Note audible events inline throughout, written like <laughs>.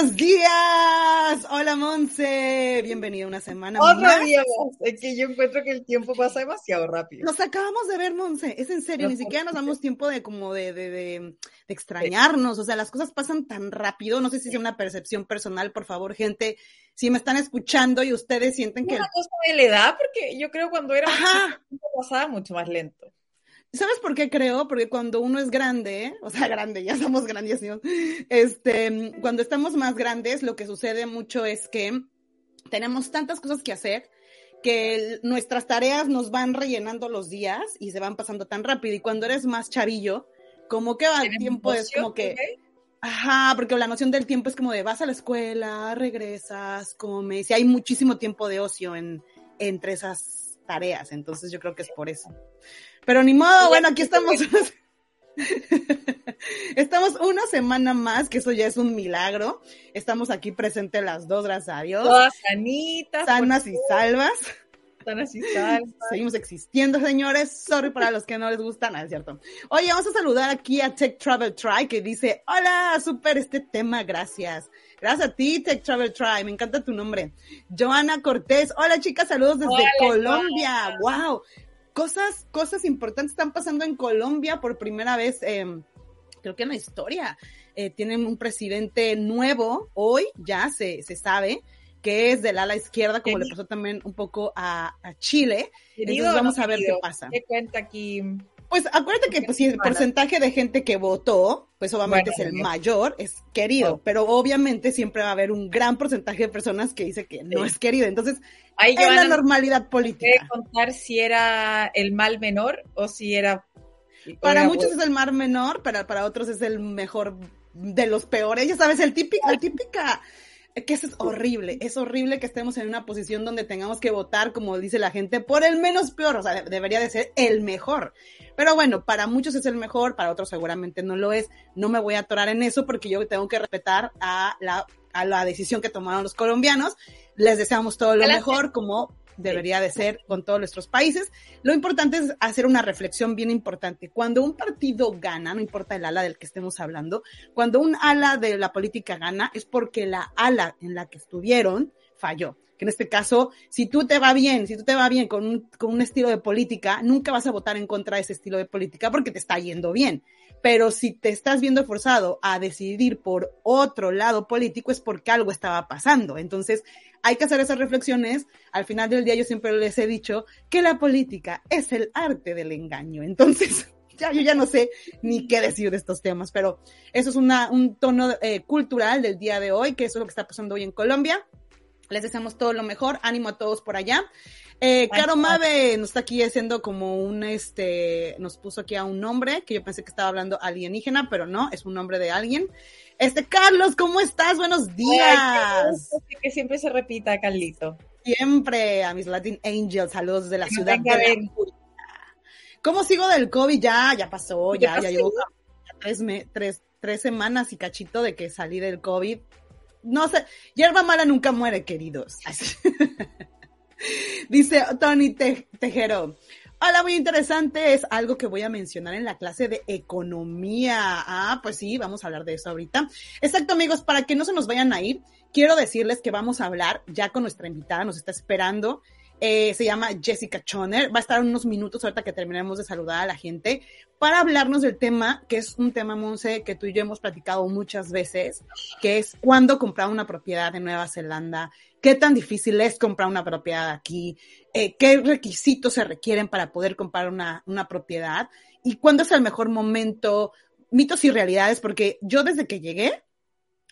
Buenos días. Hola, Monse. Bienvenida una semana Otro más. día más. Es que yo encuentro que el tiempo pasa demasiado rápido. Nos acabamos de ver, Monse. Es en serio, ni siquiera nos damos tiempo de como de, de, de- de extrañarnos. O sea, las cosas pasan tan rápido. No sé si es una percepción personal, por favor, gente. Si me están escuchando y ustedes sienten Es que. una cosa de la edad, porque yo creo cuando era Ajá. pasaba mucho más lento. ¿Sabes por qué creo? Porque cuando uno es grande, o sea, <laughs> grande, ya somos grandísimos, este, cuando estamos más grandes, lo que sucede mucho es que tenemos tantas cosas que hacer que nuestras tareas nos van rellenando los días y se van pasando tan rápido. Y cuando eres más chavillo, como que va el ¿Tienes tiempo es como que, ajá, porque la noción del tiempo es como de vas a la escuela, regresas, comes, y hay muchísimo tiempo de ocio en, entre esas tareas. Entonces yo creo que es por eso. Pero ni modo, bueno, <laughs> aquí estamos. <laughs> Estamos una semana más, que eso ya es un milagro. Estamos aquí presentes las dos, gracias a Dios. Todas sanitas, Sanas y salvas. sanas y salvas. Seguimos existiendo, señores. Sorry para los que no les gustan, no es cierto. Oye, vamos a saludar aquí a Tech Travel Try, que dice, hola, súper este tema, gracias. Gracias a ti, Tech Travel Try, me encanta tu nombre. Joana Cortés, hola chicas, saludos desde Hola, Colombia. Wow. Cosas, cosas importantes están pasando en Colombia por primera vez, eh, creo que en la historia. Eh, tienen un presidente nuevo, hoy ya se, se sabe, que es del ala izquierda, como le pasó también un poco a, a Chile. Entonces vamos no a ver qué pasa. ¿Qué cuenta aquí? Pues acuérdate que pues, si el porcentaje de gente que votó, pues obviamente Bueno, es el mayor, es querido, Oh. pero obviamente siempre va a haber un gran porcentaje de personas que dice que no es querido. Entonces, Ahí es la normalidad ¿me política. puede contar si era el mal menor o si era... Para era muchos bueno? es el mar menor, para, para otros es el mejor de los peores. Ya sabes, el típico, la típica, que eso es horrible. Es horrible que estemos en una posición donde tengamos que votar, como dice la gente, por el menos peor. O sea, de- debería de ser el mejor. Pero bueno, para muchos es el mejor, para otros seguramente no lo es. No me voy a atorar en eso porque yo tengo que respetar a la, a la decisión que tomaron los colombianos. Les deseamos todo lo mejor, como debería de ser con todos nuestros países. Lo importante es hacer una reflexión bien importante. Cuando un partido gana, no importa el ala del que estemos hablando, cuando un ala de la política gana es porque la ala en la que estuvieron falló. Que en este caso, si tú te va bien, si tú te va bien con un, con un estilo de política, nunca vas a votar en contra de ese estilo de política porque te está yendo bien. Pero si te estás viendo forzado a decidir por otro lado político es porque algo estaba pasando. Entonces, hay que hacer esas reflexiones. Al final del día yo siempre les he dicho que la política es el arte del engaño. Entonces, <laughs> ya yo ya no sé ni qué decir de estos temas, pero eso es una, un tono eh, cultural del día de hoy, que es lo que está pasando hoy en Colombia. Les deseamos todo lo mejor, ánimo a todos por allá. Eh, Caro. Mabe nos está aquí haciendo como un, este, nos puso aquí a un nombre, que yo pensé que estaba hablando alienígena, pero no, es un nombre de alguien. Este, Carlos, ¿cómo estás? Buenos Ay, días. gusto que siempre se repita, Carlito. Siempre a mis Latin Angels, saludos desde la Que ciudad de la. ¿Cómo sigo del COVID? Ya, ya pasó, ya, ¿Ya ya llevo tres, me- tres, tres semanas y cachito de que salí del COVID. No sé, hierba mala nunca muere, queridos. Así. <laughs> <laughs> Dice Tony Te- Tejero. Hola, muy interesante. Es algo que voy a mencionar en la clase de economía. Ah, pues sí, vamos a hablar de eso ahorita. Exacto, amigos, para que no se nos vayan a ir, quiero decirles que vamos a hablar ya con nuestra invitada, nos está esperando. Eh, se llama Jessica Choner. Va a estar unos minutos ahorita que terminemos de saludar a la gente para hablarnos del tema, que es un tema, Monse, que tú y yo hemos platicado muchas veces, que es cuándo comprar una propiedad en Nueva Zelanda, qué tan difícil es comprar una propiedad aquí, eh, qué requisitos se requieren para poder comprar una, una propiedad y cuándo es el mejor momento, mitos y realidades, porque yo desde que llegué,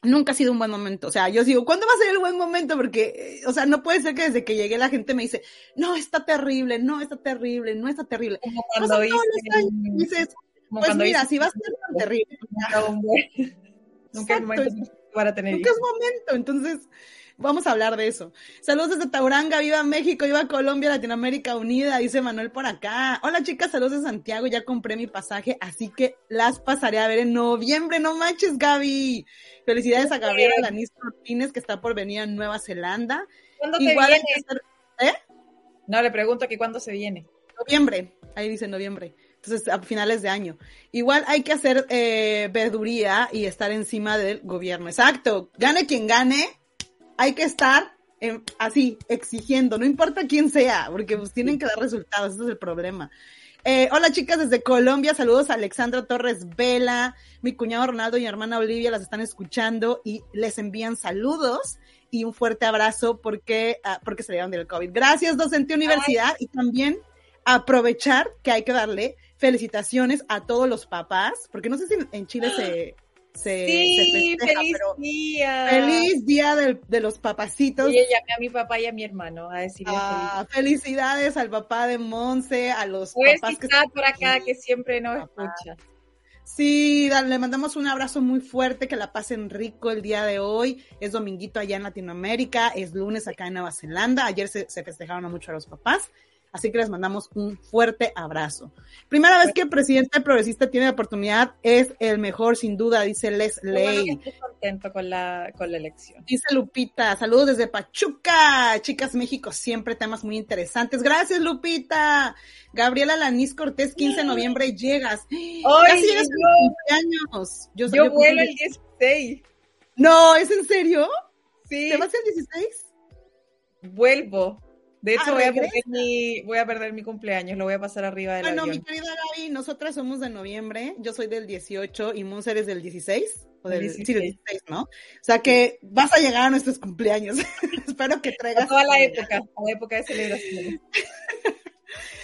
nunca ha sido un buen momento. O sea, yo digo, ¿cuándo va a ser el buen momento? Porque, o sea, no puede ser que desde que llegué la gente me dice, no, está terrible, no, está terrible, no está terrible. Como cuando Pasan todos los años dices, pues mira, dicen- si va a ser tan terrible, Nunca un buen- Nunca es momento para tener nunca es momento. Entonces, vamos a hablar de eso. Saludos desde Tauranga, viva México, viva Colombia, Latinoamérica Unida, dice Manuel por acá. Hola chicas, saludos de Santiago, ya compré mi pasaje, así que las pasaré a ver en noviembre, no manches Gaby. Felicidades a Gabriela Lanis Martínez que está por venir a Nueva Zelanda. ¿Cuándo te Igual hay viene? hacer No, le pregunto que cuándo se viene. noviembre, ahí dice noviembre. Entonces, a finales de año. Igual hay que hacer eh, verduría y estar encima del gobierno. Exacto. Gane quien gane, hay que estar eh, así, exigiendo, no importa quién sea, porque pues tienen que dar resultados, ese es el problema. Eh, hola chicas desde Colombia, saludos a Alexandra Torres Vela, mi cuñado Ronaldo y mi hermana Olivia las están escuchando y les envían saludos y un fuerte abrazo porque, ah, porque se dieron del COVID. Gracias, docente universidad, y también aprovechar que hay que darle felicitaciones a todos los papás, porque no sé si en- en Chile se, se, Sí, se festeja, feliz pero día. feliz día del- de los papacitos. Y llamé a mi papá y a mi hermano a decirles Ah, felicidades al papá de Monse, a los feliz. papás Pues que está por acá que siempre nos Papá. escucha. Sí, le mandamos un abrazo muy fuerte, que la pasen rico el día de hoy. Es dominguito allá en Latinoamérica, es lunes acá en Nueva Zelanda. Ayer se, se festejaron mucho a los papás, así que les mandamos un fuerte abrazo. Primera vez que el presidente progresista tiene la oportunidad, es el mejor sin duda, dice Les Ley. estés contento con la, con la elección. Dice Lupita, saludos desde Pachuca, chicas México, siempre temas muy interesantes. Gracias, Lupita. Gabriela Lanís Cortés, 15 de noviembre llegas. Casi llegas a cumpleaños. Yo, Yo yo vuelo el 16. No, ¿es en serio? Sí, ¿Te vas el 16? vuelvo. De hecho, Ah, voy, a perder mi, voy a perder mi cumpleaños. Lo voy a pasar arriba del Bueno, mi avión. querida Gaby, nosotras somos de noviembre, yo soy del 18 y Monser es del 16. O del, Del sí, del 16. 16, ¿no? O sea que vas a llegar a nuestros cumpleaños. <laughs> Espero que A traigas. toda la época, a la época de celebración. <laughs>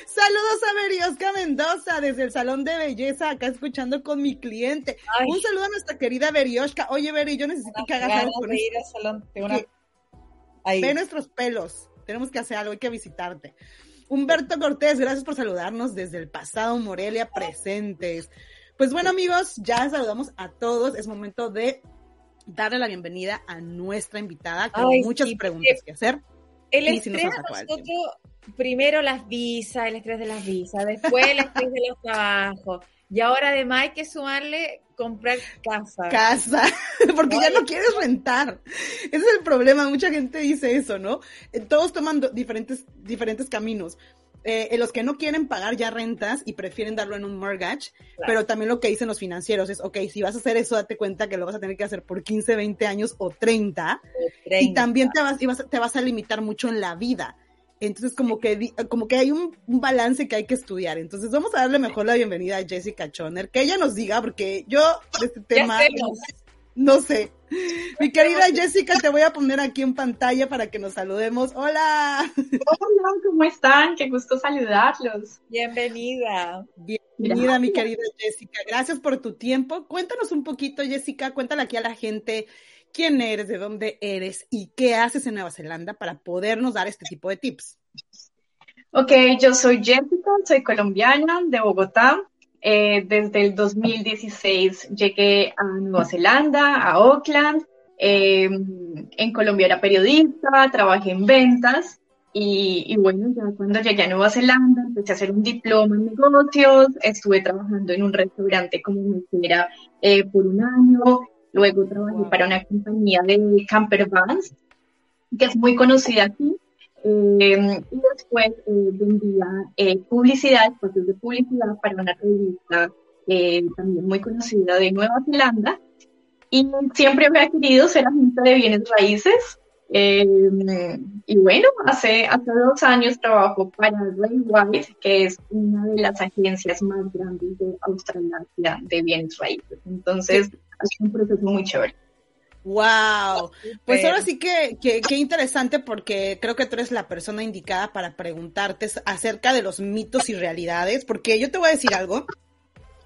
Saludos a Veriosca Mendoza desde el Salón de Belleza, acá escuchando con mi cliente. Ay. Un saludo a nuestra querida Berioshka. Oye, Beri, yo necesito que hagas algo con ir al salón. Una... Ahí. Ve nuestros pelos. Tenemos que hacer algo, hay que visitarte. Humberto Cortés, gracias por saludarnos desde el pasado Morelia presentes. Pues bueno, amigos, ya saludamos a todos. Es momento de darle la bienvenida a nuestra invitada con Ay, muchas sí, preguntas que hacer. El Y si nos estrés el nosotros, primero las visas, el estrés de las visas, después el estrés de los trabajos. Y ahora además hay que sumarle comprar casa. Casa, <laughs> porque ya no quieres rentar. Ese es el problema, mucha gente dice eso, ¿no? Eh, Todos toman diferentes, diferentes caminos. Eh, en los que no quieren pagar ya rentas y prefieren darlo en un mortgage, pero también lo que dicen los financieros es, ok, si vas a hacer eso, date cuenta que lo vas a tener que hacer por 15, 20 años o 30, y 30. también te vas, y vas- te vas a limitar mucho en la vida. Entonces, como que, como que hay un, un balance que hay que estudiar. Entonces, vamos a darle mejor la bienvenida a Jessica Choner, que ella nos diga, porque yo de este ¿Qué tema hacemos? no sé. Mi querida Jessica, te voy a poner aquí en pantalla para que nos saludemos. Hola. Hola, ¿cómo están? Qué gusto saludarlos. Bienvenida. Bienvenida, mi querida Jessica. Gracias por tu tiempo. Cuéntanos un poquito, Jessica. Cuéntale aquí a la gente quién eres, de dónde eres y qué haces en Nueva Zelanda para podernos dar este tipo de tips. Ok, yo soy Jessica, soy colombiana de Bogotá. Eh, desde el 2016 llegué a Nueva Zelanda, a Auckland. Eh, en Colombia era periodista, trabajé en ventas y, bueno, ya cuando llegué a Nueva Zelanda empecé a hacer un diploma en negocios, estuve trabajando en un restaurante como mesera eh, por un año, luego trabajé para una compañía de camper vans que es muy conocida aquí. Eh, y después eh, vendía eh, publicidad, espacios de publicidad para una revista eh, también muy conocida de Nueva Zelanda. Y siempre había querido ser agente de bienes raíces. Eh, y bueno, hace, hace dos años trabajo para Ray White, que es una de las agencias más grandes de Australia de bienes raíces. Entonces, ha sido un proceso muy chévere. Wow. Pues ahora sí que, que, que interesante porque creo que tú eres la persona indicada para preguntarte acerca de los mitos y realidades, porque yo te voy a decir algo.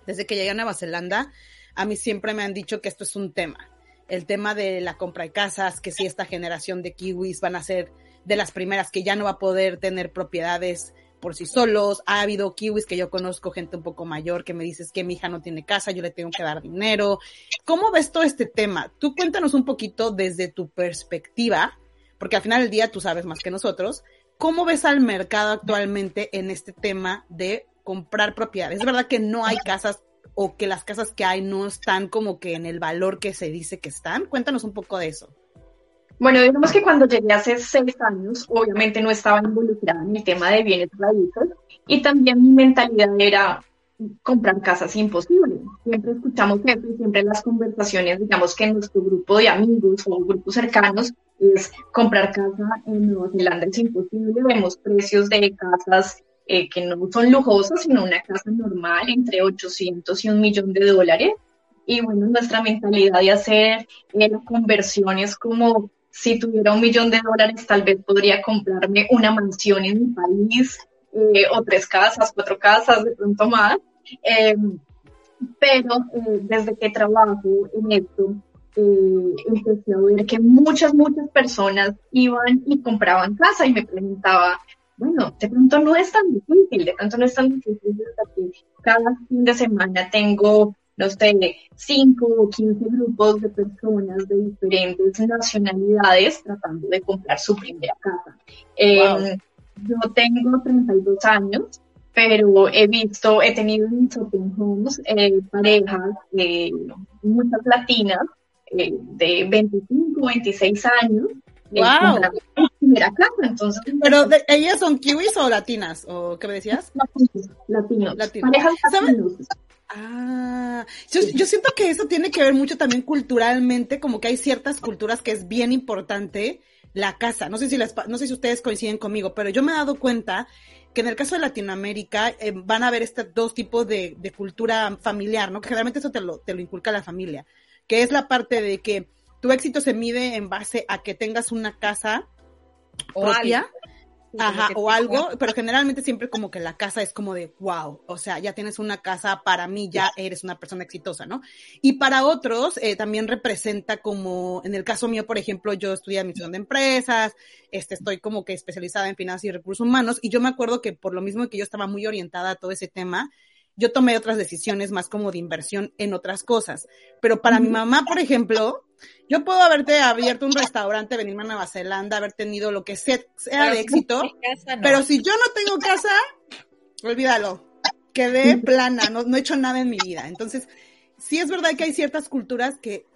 Desde que llegué a Nueva Zelanda, a mí siempre me han dicho que esto es un tema. el tema de la compra de casas, que si esta generación de kiwis van a ser de las primeras que ya no va a poder tener propiedades por sí solos. Ha habido kiwis que yo conozco, gente un poco mayor, que me dices que mi hija no tiene casa, yo le tengo que dar dinero. ¿Cómo ves todo este tema? Tú cuéntanos un poquito desde tu perspectiva, porque al final del día tú sabes más que nosotros. ¿Cómo ves al mercado actualmente en este tema de comprar propiedades? Es verdad que no hay casas o que las casas que hay no están como que en el valor que se dice que están. Cuéntanos un poco de eso. Bueno, digamos que cuando llegué hace seis años, obviamente no estaba involucrada en el tema de bienes raíces y también mi mentalidad era comprar casas imposible. Siempre escuchamos eso y siempre las conversaciones, digamos que en nuestro grupo de amigos o grupos cercanos es comprar casa en Nueva Zelanda es imposible. Vemos precios de casas eh, que no son lujosas, sino una casa normal entre 800 y un millón de dólares. Y bueno, nuestra mentalidad de hacer eh, conversiones como si tuviera un millón de dólares, tal vez podría comprarme una mansión en mi país, eh, o tres casas, cuatro casas, de pronto más. Em, pero eh, desde que trabajo en esto, eh, empecé a ver que muchas, muchas personas iban y compraban casa y me preguntaba, bueno, de pronto no es tan difícil, de pronto no es tan difícil cada fin de semana tengo no sé, 5 o 15 grupos de personas de diferentes nacionalidades tratando de comprar su primera casa. Em, yo tengo 32 años, pero he visto, he tenido en open homes eh, parejas, eh, muchas latinas, eh, de 25, 26 años, wow. primera casa. Entonces, ¿Pero ellas son kiwis o latinas? ¿O qué me decías? Latinos. latinos. Parejas latinos. Ah, yo, yo, siento que eso tiene que ver mucho también culturalmente, como que hay ciertas culturas que es bien importante la casa. No sé si no sé si ustedes coinciden conmigo, pero yo me he dado cuenta que en el caso de Latinoamérica eh, van a haber estos dos tipos de, de, cultura familiar, ¿no? Que generalmente eso te lo, te lo inculca la familia, que es la parte de que tu éxito se mide en base a que tengas una casa propia. Ajá, o algo, pero generalmente siempre como que la casa es como de wow, o sea, ya tienes una casa, para mí ya eres una persona exitosa, ¿no? Y para otros eh, también representa como, en el caso mío, por ejemplo, yo estudié administración de empresas, este, estoy como que especializada en finanzas y recursos humanos, y yo me acuerdo que por lo mismo que yo estaba muy orientada a todo ese tema, yo tomé otras decisiones más como de inversión en otras cosas. Pero para mi mamá, por ejemplo, yo puedo haberte abierto un restaurante, venirme a Nueva Zelanda, haber tenido lo que sea, de éxito, pero si yo no tengo casa, olvídalo, quedé plana, no, no he hecho nada en mi vida. Entonces, sí es verdad que hay ciertas culturas que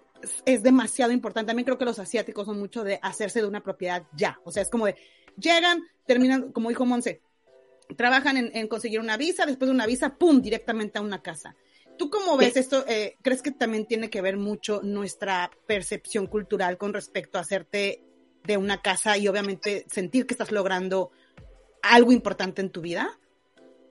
es demasiado importante. También creo que los asiáticos son mucho de hacerse de una propiedad ya. O sea, es como de, llegan, terminan, como dijo Monse, trabajan en, conseguir una visa, después de una visa, ¡pum!, directamente a una casa. ¿Tú cómo ves esto? Eh, ¿Crees que también tiene que ver mucho nuestra percepción cultural con respecto a hacerte de una casa y obviamente sentir que estás logrando algo importante en tu vida?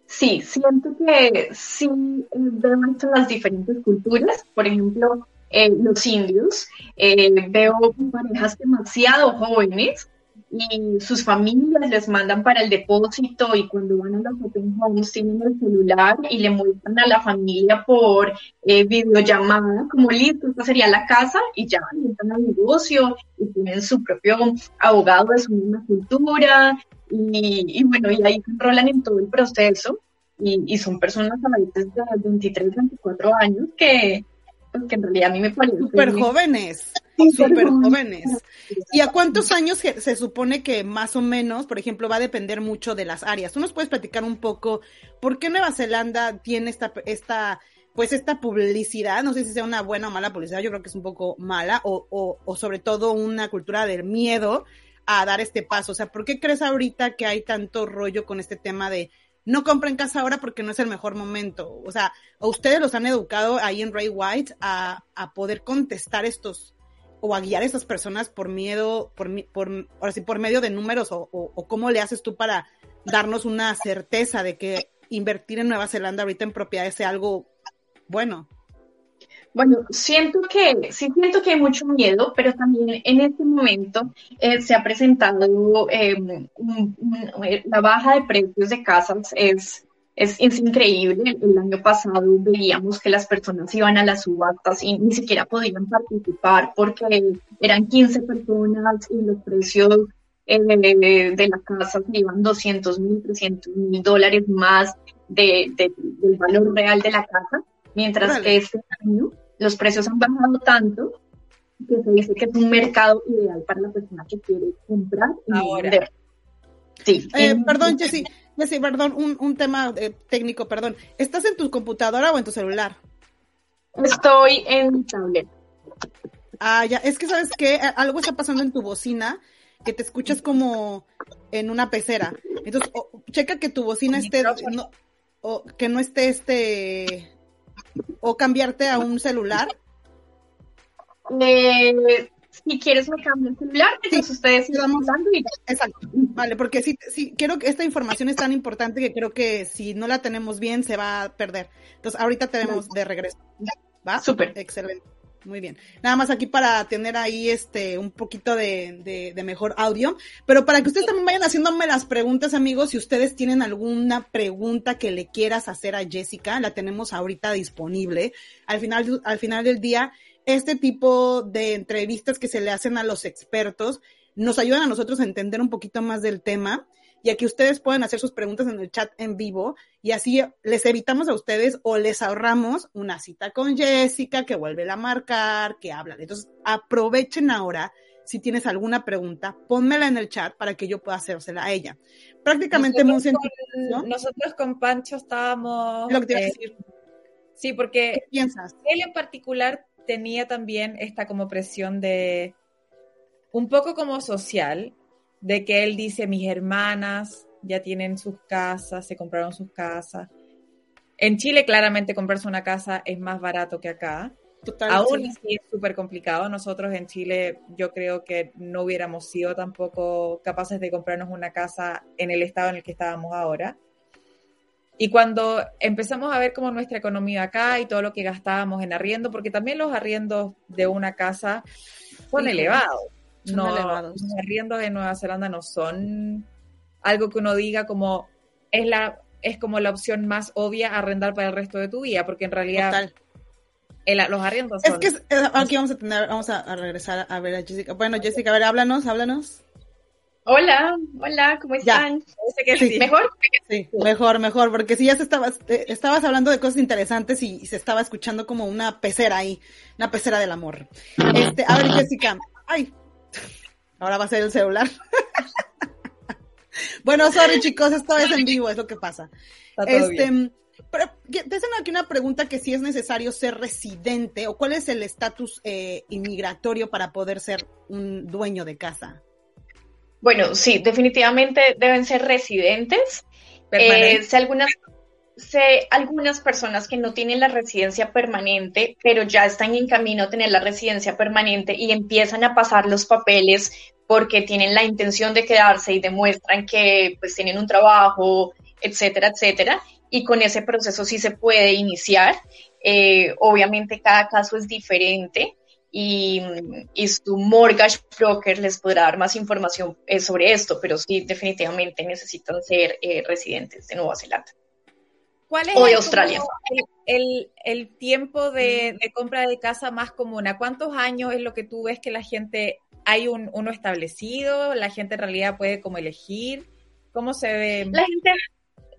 Sí, siento que sí eh, veo mucho las diferentes culturas. Por ejemplo, eh, los indios, veo parejas demasiado jóvenes y sus familias les mandan para el depósito y cuando van a los open homes tienen el celular y le muestran a la familia por eh, videollamada como listo, esta sería la casa y ya entran al negocio y tienen su propio abogado de su misma cultura y, bueno, y ahí se enrolan en todo el proceso y, y son personas a veces de 23, 24 años que, pues, que en realidad a mí me parece... Súper jóvenes súper jóvenes. ¿Y a cuántos años se, supone que más o menos, por ejemplo, va a depender mucho de las áreas? ¿Tú nos puedes platicar un poco por qué Nueva Zelanda tiene esta, esta, pues esta publicidad? No sé si sea una buena o mala publicidad, yo creo que es un poco mala, o, o, o sobre todo una cultura del miedo a dar este paso. O sea, ¿por qué crees ahorita que hay tanto rollo con este tema de no compren casa ahora porque no es el mejor momento. O sea, ¿a ustedes los han educado ahí en Ray White a, a poder contestar estos, o a guiar a esas personas por miedo, por, por, ahora sí, por medio de números o, cómo le haces tú para darnos una certeza de que invertir en Nueva Zelanda ahorita en propiedades sea algo bueno? Bueno, siento que, sí siento que hay mucho miedo, pero también en este momento eh, se ha presentado em, la baja de precios de casas es es, es, increíble. El año pasado veíamos que las personas iban a las subastas y ni siquiera podían participar porque eran 15 personas y los precios eh, de la casa se iban 200 mil, 300 mil dólares más de, del valor real de la casa, mientras que este año los precios han bajado tanto que se dice que es un mercado ideal para la persona que quiere comprar y vender. Sí. Eh, perdón, Jessy, Sí, perdón, un, un tema eh, técnico, perdón. ¿Estás en tu computadora o en tu celular? Estoy en mi tablet. Ah, ya, es que sabes que algo está pasando en tu bocina que te escuchas como en una pecera. Entonces, checa que tu bocina esté, o que no esté este, o cambiarte a un celular. Eh, si quieres me cambio el celular, entonces ustedes siguen hablando y Exacto, vale, porque sí, sí, quiero que esta información es tan importante que creo que si no la tenemos bien se va a perder. Entonces ahorita tenemos de regreso. ¿Va? Súper. Excelente. Muy bien. Nada más aquí para tener ahí este un poquito de, de, mejor audio. Pero para que ustedes también vayan haciéndome las preguntas, amigos, si ustedes tienen alguna pregunta que le quieras hacer a Jessica, la tenemos ahorita disponible. Al final, al final del día, este tipo de entrevistas que se le hacen a los expertos nos ayudan a nosotros a entender un poquito más del tema y a que ustedes puedan hacer sus preguntas en el chat en vivo y así les evitamos a ustedes o les ahorramos una cita con Jessica que vuelve a marcar, que habla. Entonces, aprovechen ahora si tienes alguna pregunta, pónmela en el chat para que yo pueda hacérsela a ella. Prácticamente nosotros, con, nosotros con Pancho estábamos... Lo que te iba a eh, decir. Sí, porque ¿Qué piensas? él en particular tenía también esta como presión de, un poco como social, de que él dice, mis hermanas ya tienen sus casas, se compraron sus casas. En Chile claramente comprarse una casa es más barato que acá. Aún así es súper complicado. Nosotros en Chile yo creo que no hubiéramos sido tampoco capaces de comprarnos una casa en el estado en el que estábamos ahora. Y cuando empezamos a ver como nuestra economía acá y todo lo que gastábamos en arriendo, porque también los arriendos de una casa son elevados. no, elevados. Los arriendos de Nueva Zelanda no son algo que uno diga como es la es como la opción más obvia arrendar para el resto de tu vida, porque en realidad los arriendos son... Es que aquí vamos a tener, vamos a, regresar a ver a Jessica. Bueno, Jessica, a ver, háblanos, háblanos. Hola, hola, ¿cómo están? sí. ¿Mejor? Sí, mejor, mejor, porque si ya se estabas, eh, estabas hablando de cosas interesantes y, se estaba escuchando como una pecera ahí, una pecera del amor. Este, a ver, Jessica, ay, ahora va a ser el celular. <laughs> bueno, sorry chicos, esto es en vivo, es lo que pasa. este, pero te hacen aquí una pregunta que si es necesario ser residente o cuál es el estatus eh, inmigratorio para poder ser un dueño de casa. Bueno, sí, definitivamente deben ser residentes. Eh, sé algunas, sé algunas personas que no tienen la residencia permanente, pero ya están en camino a tener la residencia permanente y empiezan a pasar los papeles porque tienen la intención de quedarse y demuestran que pues tienen un trabajo, etcétera, etcétera. Y con ese proceso sí se puede iniciar. Eh, obviamente cada caso es diferente, y, su mortgage broker les podrá dar más información eh, sobre esto, pero sí, definitivamente necesitan ser eh, residentes de Nueva Zelanda. ¿Cuál es o de Australia. El, el, tiempo de, de, compra de casa más común? ¿A cuántos años es lo que tú ves que la gente, hay un, uno establecido? ¿La gente en realidad puede como elegir? ¿Cómo se ve? La gente,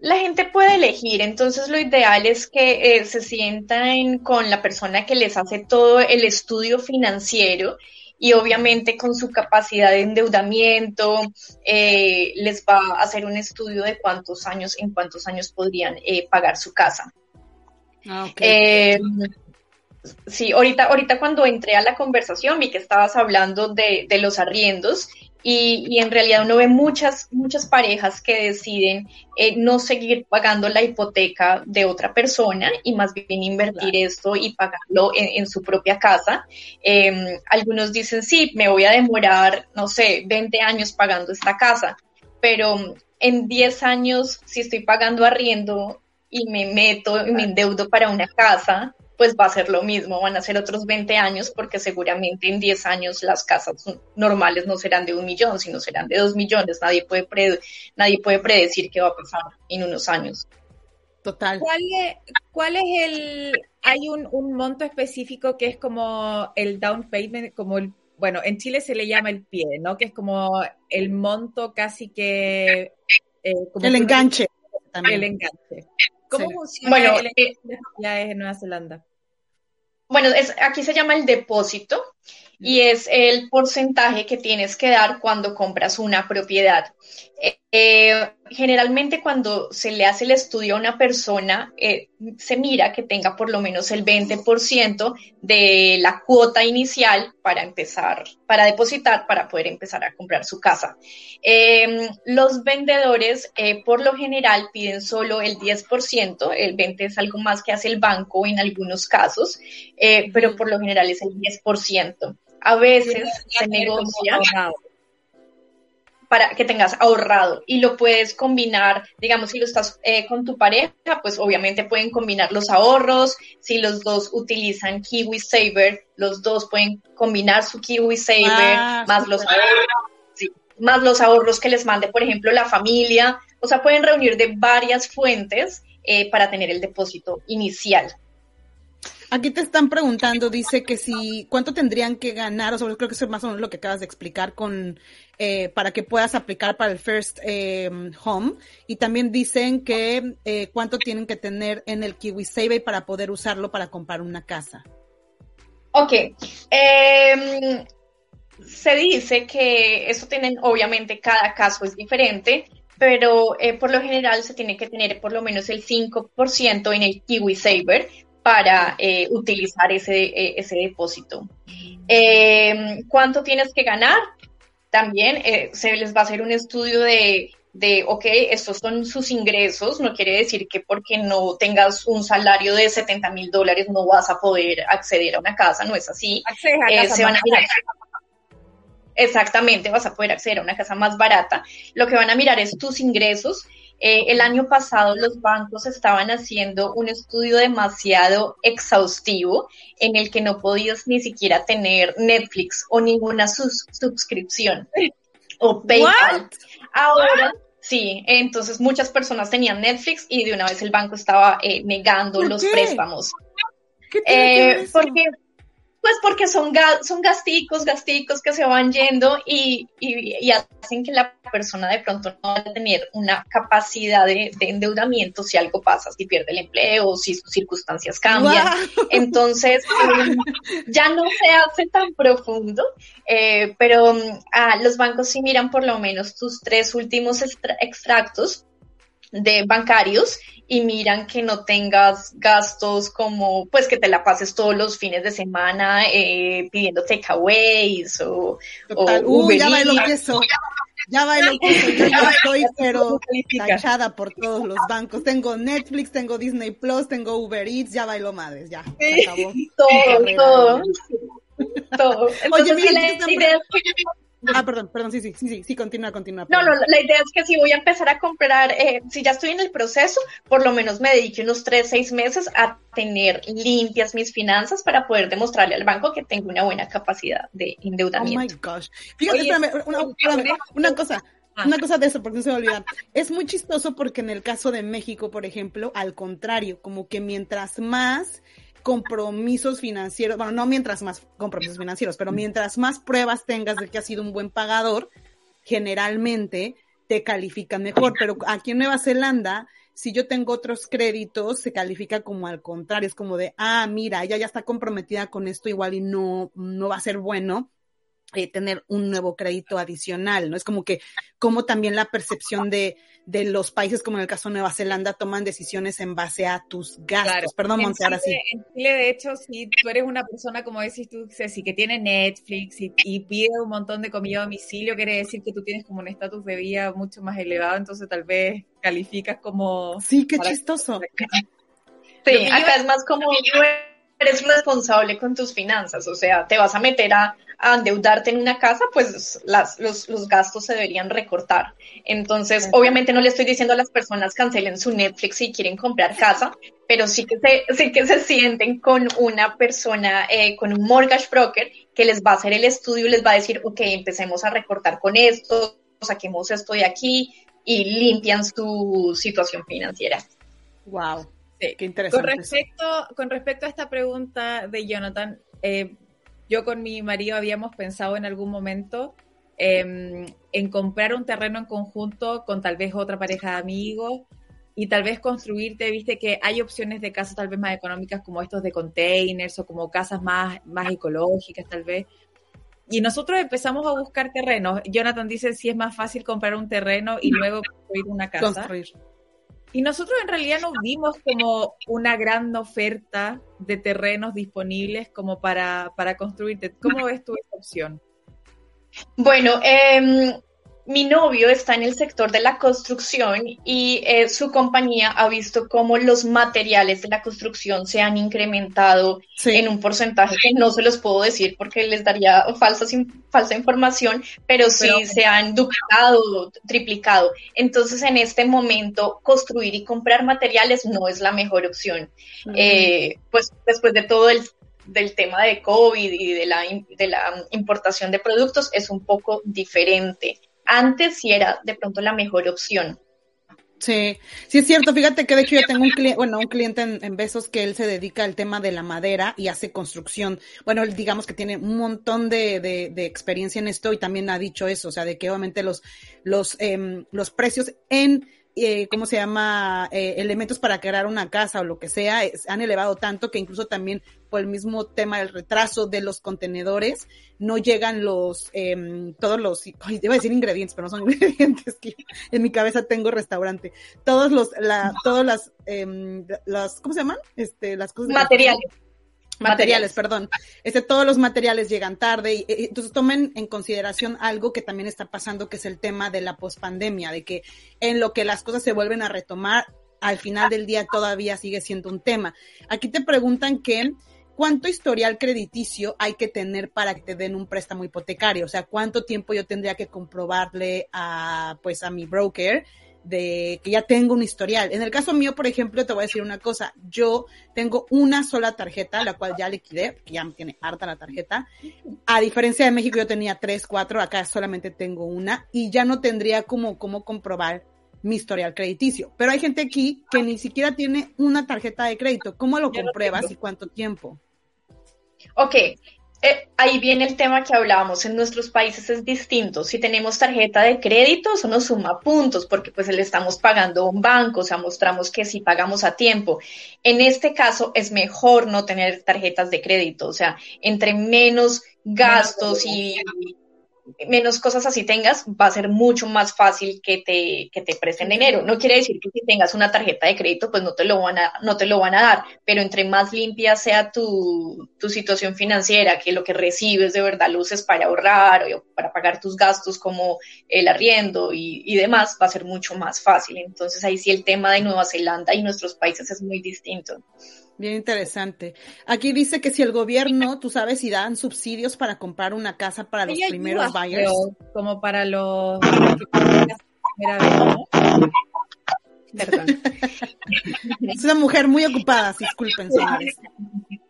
la gente puede elegir, entonces lo ideal es que eh, se sientan con la persona que les hace todo el estudio financiero y obviamente con su capacidad de endeudamiento eh, les va a hacer un estudio de cuántos años, en cuántos años podrían eh, pagar su casa. Ah, sí, ahorita, ahorita cuando entré a la conversación vi que estabas hablando de, de los arriendos y, en realidad uno ve muchas, muchas parejas que deciden eh, no seguir pagando la hipoteca de otra persona y más bien invertir esto y pagarlo en, su propia casa. Em, algunos dicen, sí, me voy a demorar, no sé, 20 años pagando esta casa, pero en 10 años, si estoy pagando arriendo y me meto y me endeudo para una casa, pues va a ser lo mismo, van a ser otros 20 años porque seguramente en 10 años las casas normales no serán de un millón, sino serán de dos millones. Nadie puede, nadie puede predecir qué va a pasar en unos años. Total. ¿Cuál es, cuál es el, hay un, un, monto específico que es como el down payment, como el, bueno, en Chile se le llama el pie, ¿no? Que es como el monto casi que... Eh, como el enganche. El enganche. ¿Cómo funciona bueno, el enganche de en Nueva Zelanda? Bueno, es, aquí se llama el depósito y es el porcentaje que tienes que dar cuando compras una propiedad. Eh, generalmente cuando se le hace el estudio a una persona, eh, se mira que tenga por lo menos el 20% de la cuota inicial para empezar, para depositar, para poder empezar a comprar su casa. Em, los vendedores eh, por lo general piden solo el 10%, el 20% es algo más que hace el banco en algunos casos, pero por lo general es el 10%. A veces se negocia para que tengas ahorrado y lo puedes combinar, digamos, si lo estás eh, con tu pareja, pues obviamente pueden combinar los ahorros, si los dos utilizan Kiwi Saver, los dos pueden combinar su Kiwi Saver ah, más los ahorros, más los ahorros que les mande, por ejemplo, la familia, o sea, pueden reunir de varias fuentes eh, para tener el depósito inicial. Aquí te están preguntando, dice que si, ¿cuánto tendrían que ganar? O sea, creo que eso es más o menos lo que acabas de explicar con, eh, para que puedas aplicar para el First em, Home. Y también dicen que eh, cuánto tienen que tener en el Kiwi Save para poder usarlo para comprar una casa. Ok. Em, se dice que eso tienen, obviamente, cada caso es diferente pero eh, por lo general se tiene que tener por lo menos el 5% en el Kiwi Saver para eh, utilizar ese, eh, ese depósito. Eh, ¿Cuánto tienes que ganar? También se les va a hacer un estudio de, de, ok, estos son sus ingresos, no quiere decir que porque no tengas un salario de 70 mil dólares no vas a poder acceder a una casa, no es así. se van a mirar, exactamente, vas a poder acceder a una casa más barata. Lo que van a mirar es tus ingresos eh, el año pasado los bancos estaban haciendo un estudio demasiado exhaustivo en el que no podías ni siquiera tener Netflix o ninguna suscripción o PayPal. Ahora, sí, entonces muchas personas tenían Netflix y de una vez el banco estaba eh, negando los préstamos. ¿Qué eh, porque pues porque son, son gasticos, gasticos que se van yendo y, hacen que la persona de pronto no vaya a tener una capacidad de, endeudamiento si algo pasa, si pierde el empleo, si sus circunstancias cambian. Entonces, em, ya no se hace tan profundo, eh, pero ah, los bancos sí miran por lo menos tus tres últimos extractos de bancarios y miran que no tengas gastos como, pues que te la pases todos los fines de semana eh, pidiendo takeaways o, o uh, ya bailó queso. Ya bailó queso. <laughs> Yo ya estoy pero tachada por todos los bancos. Tengo Netflix, tengo Disney Plus, tengo Uber Eats, ya bailó madres, ya. Se acabó. Todo, todo. Todo. Oye, mira, la idea Ah, perdón, perdón, sí, sí, sí, sí, sí, continúa, continúa. No, no, la idea es que si voy a empezar a comprar, eh, si ya estoy en el proceso, por lo menos me dedique unos tres, seis meses a tener limpias mis finanzas para poder demostrarle al banco que tengo una buena capacidad de endeudamiento. Oh my gosh. Fíjate, espérame, una, cosa. Ah. Una cosa de eso, porque no se me olvida. Es muy chistoso porque en el caso de México, por ejemplo, al contrario, como que mientras más compromisos financieros, bueno, no mientras más compromisos financieros, pero mientras más pruebas tengas de que has sido un buen pagador, generalmente te califican mejor. Pero aquí en Nueva Zelanda, si yo tengo otros créditos, se califica como al contrario, es como de, ah, mira, ella ya está comprometida con esto, igual y no, no va a ser bueno eh, tener un nuevo crédito adicional, ¿no? Es como que, como también la percepción de, de los países, como en el caso de Nueva Zelanda, toman decisiones en base a tus gastos. Perdón, Montear, así. En Chile, de hecho, si tú eres una persona, como decís tú, Ceci, que tiene Netflix y, pide un montón de comida a domicilio, quiere decir que tú tienes como un estatus de vida mucho más elevado, entonces tal vez calificas como... Sí, qué chistoso. <laughs> Sí, acá es más como eres responsable con tus finanzas, o sea, te vas a meter a, endeudarte en una casa, pues las, los, los, gastos se deberían recortar. Entonces, obviamente no le estoy diciendo a las personas cancelen su Netflix si quieren comprar casa, pero sí que se, sí que se sienten con una persona, eh, con un mortgage broker que les va a hacer el estudio y les va a decir, ok, empecemos a recortar con esto, saquemos esto de aquí y limpian su situación financiera. Wow. Sí. Qué interesante. Con respecto, con respecto a esta pregunta de Jonathan, eh, yo con mi marido habíamos pensado en algún momento eh, en comprar un terreno en conjunto con tal vez otra pareja de amigos y tal vez construirte, viste que hay opciones de casas tal vez más económicas como estos de containers o como casas más, más ecológicas tal vez. Y nosotros empezamos a buscar terrenos. Jonathan dice si es más fácil comprar un terreno y luego construir una casa. Construir. Y nosotros en realidad no vimos como una gran oferta de terrenos disponibles como para, para construirte. ¿Cómo ves tú esa opción? Bueno, eh, mi novio está en el sector de la construcción y eh, su compañía ha visto cómo los materiales de la construcción se han incrementado Sí. en un porcentaje que no se los puedo decir porque les daría falsas in- falsa información, pero sí Pero- se han duplicado, triplicado. Entonces, en este momento, construir y comprar materiales no es la mejor opción. Eh, pues después de todo el del tema de COVID y de la, im- de la importación de productos es un poco diferente. Antes sí era de pronto la mejor opción. Sí, sí es cierto. Fíjate que de hecho yo tengo un cliente, bueno, un cliente en, Besos que él se dedica al tema de la madera y hace construcción. Bueno, él digamos que tiene un montón de, de, de experiencia en esto y también ha dicho eso, o sea, de que obviamente los, los, em, los precios en, eh, ¿cómo se llama? Eh, elementos para crear una casa o lo que sea, han elevado tanto que incluso también por el mismo tema del retraso de los contenedores, no llegan los, em, todos los, ay, a decir ingredientes, pero no son <laughs> ingredientes, que en mi cabeza tengo restaurante. Todos los, la, todas las, em, las, ¿cómo se llaman? Este, las cosas. Materiales. Materiales, perdón. Este, todos los materiales llegan tarde. Y, y- entonces tomen en consideración algo que también está pasando, que es el tema de la pospandemia, de que en lo que las cosas se vuelven a retomar, al final del día todavía sigue siendo un tema. Aquí te preguntan que cuánto historial crediticio hay que tener para que te den un préstamo hipotecario, o sea, cuánto tiempo yo tendría que comprobarle a, pues, a mi broker de que ya tengo un historial. En el caso mío, por ejemplo, te voy a decir una cosa, yo tengo una sola tarjeta, la cual ya liquidé, que ya me tiene harta la tarjeta. A diferencia de México, yo tenía tres, cuatro, acá solamente tengo una y ya no tendría como, como comprobar mi historial crediticio. Pero hay gente aquí que ni siquiera tiene una tarjeta de crédito. ¿Cómo lo compruebas y cuánto tiempo? Ok, eh, ahí viene el tema que hablábamos. En nuestros países es distinto. Si tenemos tarjeta de crédito, eso nos suma puntos porque pues le estamos pagando a un banco, o sea, mostramos que si pagamos a tiempo. En este caso es mejor no tener tarjetas de crédito, o sea, entre menos gastos y menos cosas así tengas, va a ser mucho más fácil que te, que te presten dinero. No quiere decir que si tengas una tarjeta de crédito, pues no te lo van a, no te lo van a dar, pero entre más limpia sea tu, tu situación financiera, que lo que recibes de verdad lo uses para ahorrar o para pagar tus gastos como el arriendo y, y demás, va a ser mucho más fácil. Entonces ahí sí el tema de Nueva Zelanda y nuestros países es muy distinto. Bien interesante. Aquí dice que si el gobierno, tú sabes si dan subsidios para comprar una casa para los primeros ayudas, buyers. creo, como para los. <laughs> Es una mujer muy ocupada, disculpen, señores. <laughs>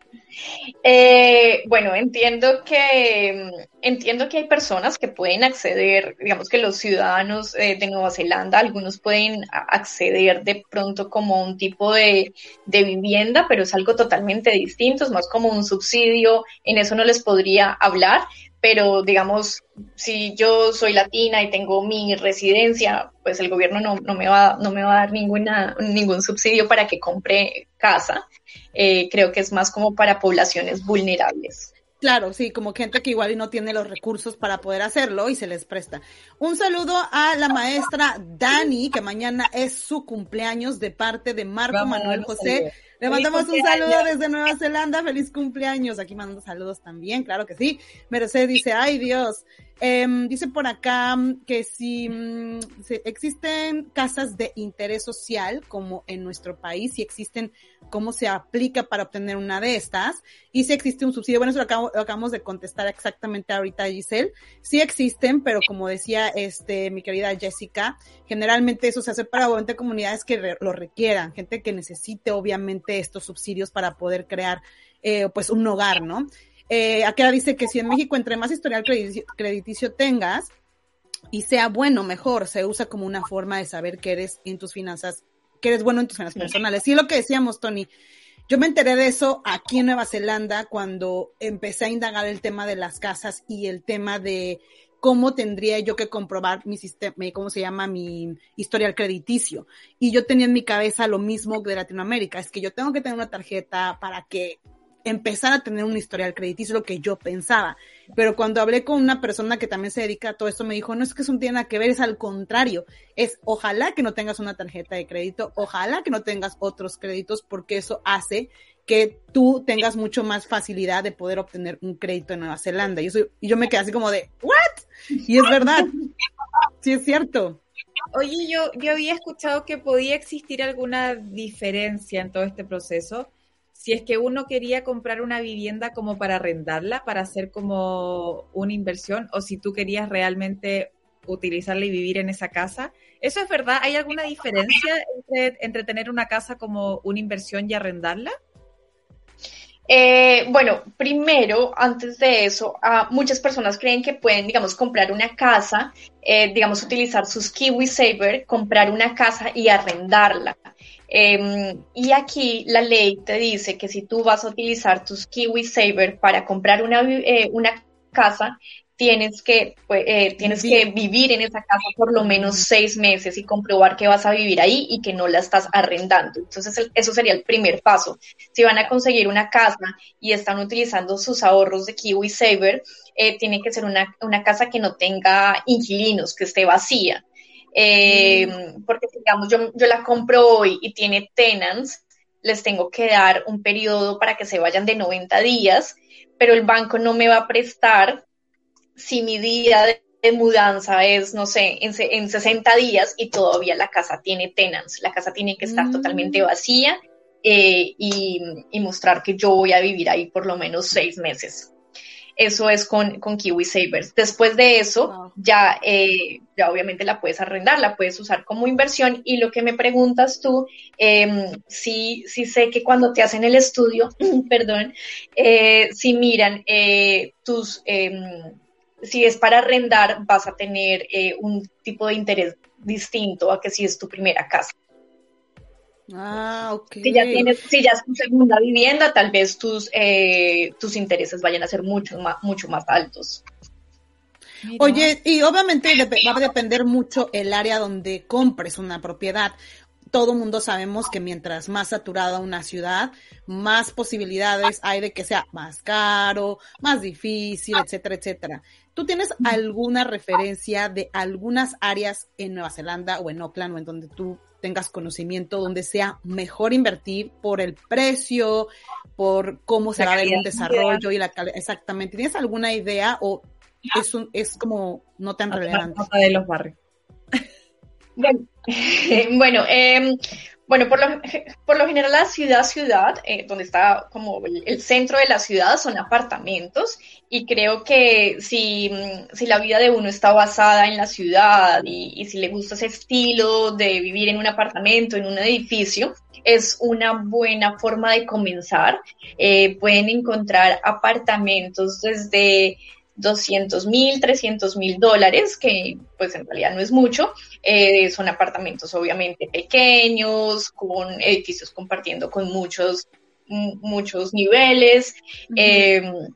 Eh, bueno, entiendo que entiendo que hay personas que pueden acceder, digamos que los ciudadanos eh, de Nueva Zelanda, algunos pueden acceder de pronto como un tipo de, de vivienda, pero es algo totalmente distinto, es más como un subsidio, en eso no les podría hablar, pero digamos, si yo soy latina y tengo mi residencia, pues el gobierno no, no me va, no me va a dar ninguna, ningún subsidio para que compre casa. Eh, creo que es más como para poblaciones vulnerables. Claro, sí, como gente que igual y no tiene los recursos para poder hacerlo y se les presta. Un saludo a la maestra Dani, que mañana es su cumpleaños de parte de Marco Vamos Manuel José. Le mandamos un saludo desde Nueva Zelanda. Feliz cumpleaños. Aquí mandando saludos también, claro que sí. Mercedes dice, ay Dios. Em, dice por acá que si, mm, si existen casas de interés social, como en nuestro país, si existen, cómo se aplica para obtener una de estas, y si existe un subsidio. Bueno, eso lo acabamos de contestar exactamente ahorita, Giselle. Sí existen, pero como decía este mi querida Jessica, generalmente eso se hace para obviamente comunidades que re- lo requieran, gente que necesite obviamente estos subsidios para poder crear eh, pues un hogar, ¿no? Eh, acá dice que si en México entre más historial crediticio, tengas y sea bueno, mejor, se usa como una forma de saber que eres en tus finanzas que eres bueno en tus finanzas personales. Sí, lo que decíamos, Tony. Yo me enteré de eso aquí en Nueva Zelanda cuando empecé a indagar el tema de las casas y el tema de cómo tendría yo que comprobar mi sistema, cómo se llama mi historial crediticio. Y yo tenía en mi cabeza lo mismo de Latinoamérica, es que yo tengo que tener una tarjeta para que empezar a tener un historial crediticio, lo que yo pensaba. Pero cuando hablé con una persona que también se dedica a todo esto, me dijo, no es que eso no tiene nada que ver, es al contrario, es ojalá que no tengas una tarjeta de crédito, ojalá que no tengas otros créditos, porque eso hace que tú tengas mucho más facilidad de poder obtener un crédito en Nueva Zelanda. Y, eso, y yo me quedé así como de, ¿what? Y es verdad, sí es cierto. Oye, yo, yo había escuchado que podía existir alguna diferencia en todo este proceso si es que uno quería comprar una vivienda como para arrendarla, para hacer como una inversión, o si tú querías realmente utilizarla y vivir en esa casa. ¿Eso es verdad? ¿Hay alguna diferencia entre, tener una casa como una inversión y arrendarla? Eh, bueno, primero, antes de eso, muchas personas creen que pueden, digamos, comprar una casa, eh, digamos, utilizar sus KiwiSaver, comprar una casa y arrendarla. Em, y aquí la ley te dice que si tú vas a utilizar tus KiwiSaver para comprar una, eh, una casa, tienes que, pues, eh, tienes que vivir en esa casa por lo menos seis meses y comprobar que vas a vivir ahí y que no la estás arrendando. Entonces, eso sería el primer paso. Si van a conseguir una casa y están utilizando sus ahorros de KiwiSaver, eh, tiene que ser una, una casa que no tenga inquilinos, que esté vacía. Eh, mm. Porque, digamos, yo, yo la compro hoy y tiene tenants, les tengo que dar un periodo para que se vayan de 90 días, pero el banco no me va a prestar si mi día de, mudanza es, no sé, en, en, 60 días y todavía la casa tiene tenants. La casa tiene que estar totalmente mm. vacía eh, y, y, mostrar que yo voy a vivir ahí por lo menos seis meses. Eso es con, con Kiwi Savers. Después de eso, ya, eh, ya obviamente la puedes arrendar, la puedes usar como inversión. Y lo que me preguntas tú, eh, sí, sí sé que cuando te hacen el estudio, <clears throat> perdón, eh, si miran eh, tus, em, si es para arrendar, vas a tener eh, un tipo de interés distinto a que si es tu primera casa. Ah, ok. Si ya, tienes, si ya es tu segunda vivienda, tal vez tus, eh, tus intereses vayan a ser mucho más, mucho más altos. Oye, y obviamente va a depender mucho el área donde compres una propiedad. Todo mundo sabemos que mientras más saturada una ciudad, más posibilidades hay de que sea más caro, más difícil, etcétera, etcétera. ¿Tú tienes alguna referencia de algunas áreas en Nueva Zelanda o en Auckland o en donde tú tengas conocimiento donde sea mejor invertir por el precio, por cómo se va a ver un desarrollo y la calidad. Exactamente. ¿Tienes alguna idea o es, un, es como no tan relevante? de los barrios. <laughs> Bueno, eh, bueno, por lo, por lo general la ciudad, ciudad, eh, donde está como el, centro de la ciudad son apartamentos y creo que si, si, la vida de uno está basada en la ciudad y, si le gusta ese estilo de vivir en un apartamento, en un edificio, es una buena forma de comenzar. Eh, pueden encontrar apartamentos desde 200 mil, 300 mil dólares, que pues en realidad no es mucho. Eh, son apartamentos obviamente pequeños, con edificios compartiendo con muchos, muchos niveles. Em,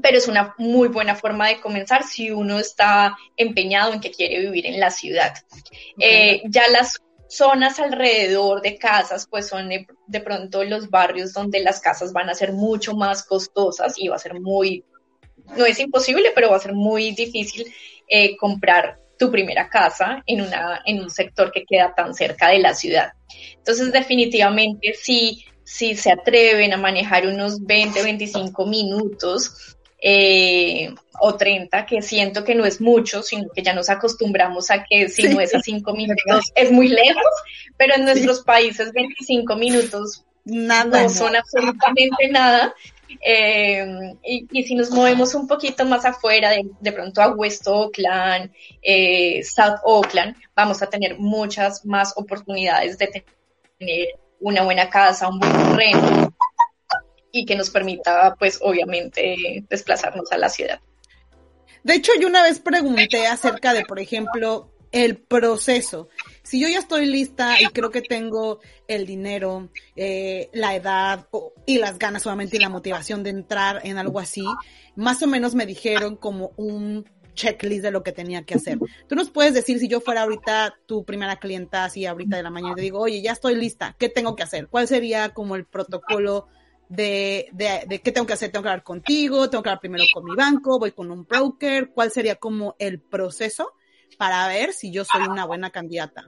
pero es una muy buena forma de comenzar si uno está empeñado en que quiere vivir en la ciudad. Eh, ya las zonas alrededor de casas, pues son de, de, pronto los barrios donde las casas van a ser mucho más costosas y va a ser muy no es imposible, pero va a ser muy difícil eh, comprar tu primera casa en, una, en un sector que queda tan cerca de la ciudad. Entonces, definitivamente, si, si se atreven a manejar unos 20, 25 minutos eh, o 30, que siento que no es mucho, sino que ya nos acostumbramos a que si no es a 5 minutos es muy lejos, pero en nuestros países 25 minutos nada, no son absolutamente nada. Eh, y, si nos movemos un poquito más afuera, de, pronto a West Oakland, eh, South Oakland, vamos a tener muchas más oportunidades de tener una buena casa, un buen terreno y que nos permita, pues, obviamente, desplazarnos a la ciudad. De hecho, yo una vez pregunté acerca de, por ejemplo, el proceso si yo ya estoy lista y creo que tengo el dinero, eh, la edad y las ganas solamente y la motivación de entrar en algo así, más o menos me dijeron como un checklist de lo que tenía que hacer. Tú nos puedes decir si yo fuera ahorita tu primera clienta, así ahorita de la mañana, te digo, oye, ya estoy lista, ¿qué tengo que hacer? ¿Cuál sería como el protocolo de, de, de qué tengo que hacer? ¿Tengo que hablar contigo? ¿Tengo que hablar primero con mi banco? ¿Voy con un broker? ¿Cuál sería como el proceso para ver si yo soy una buena candidata?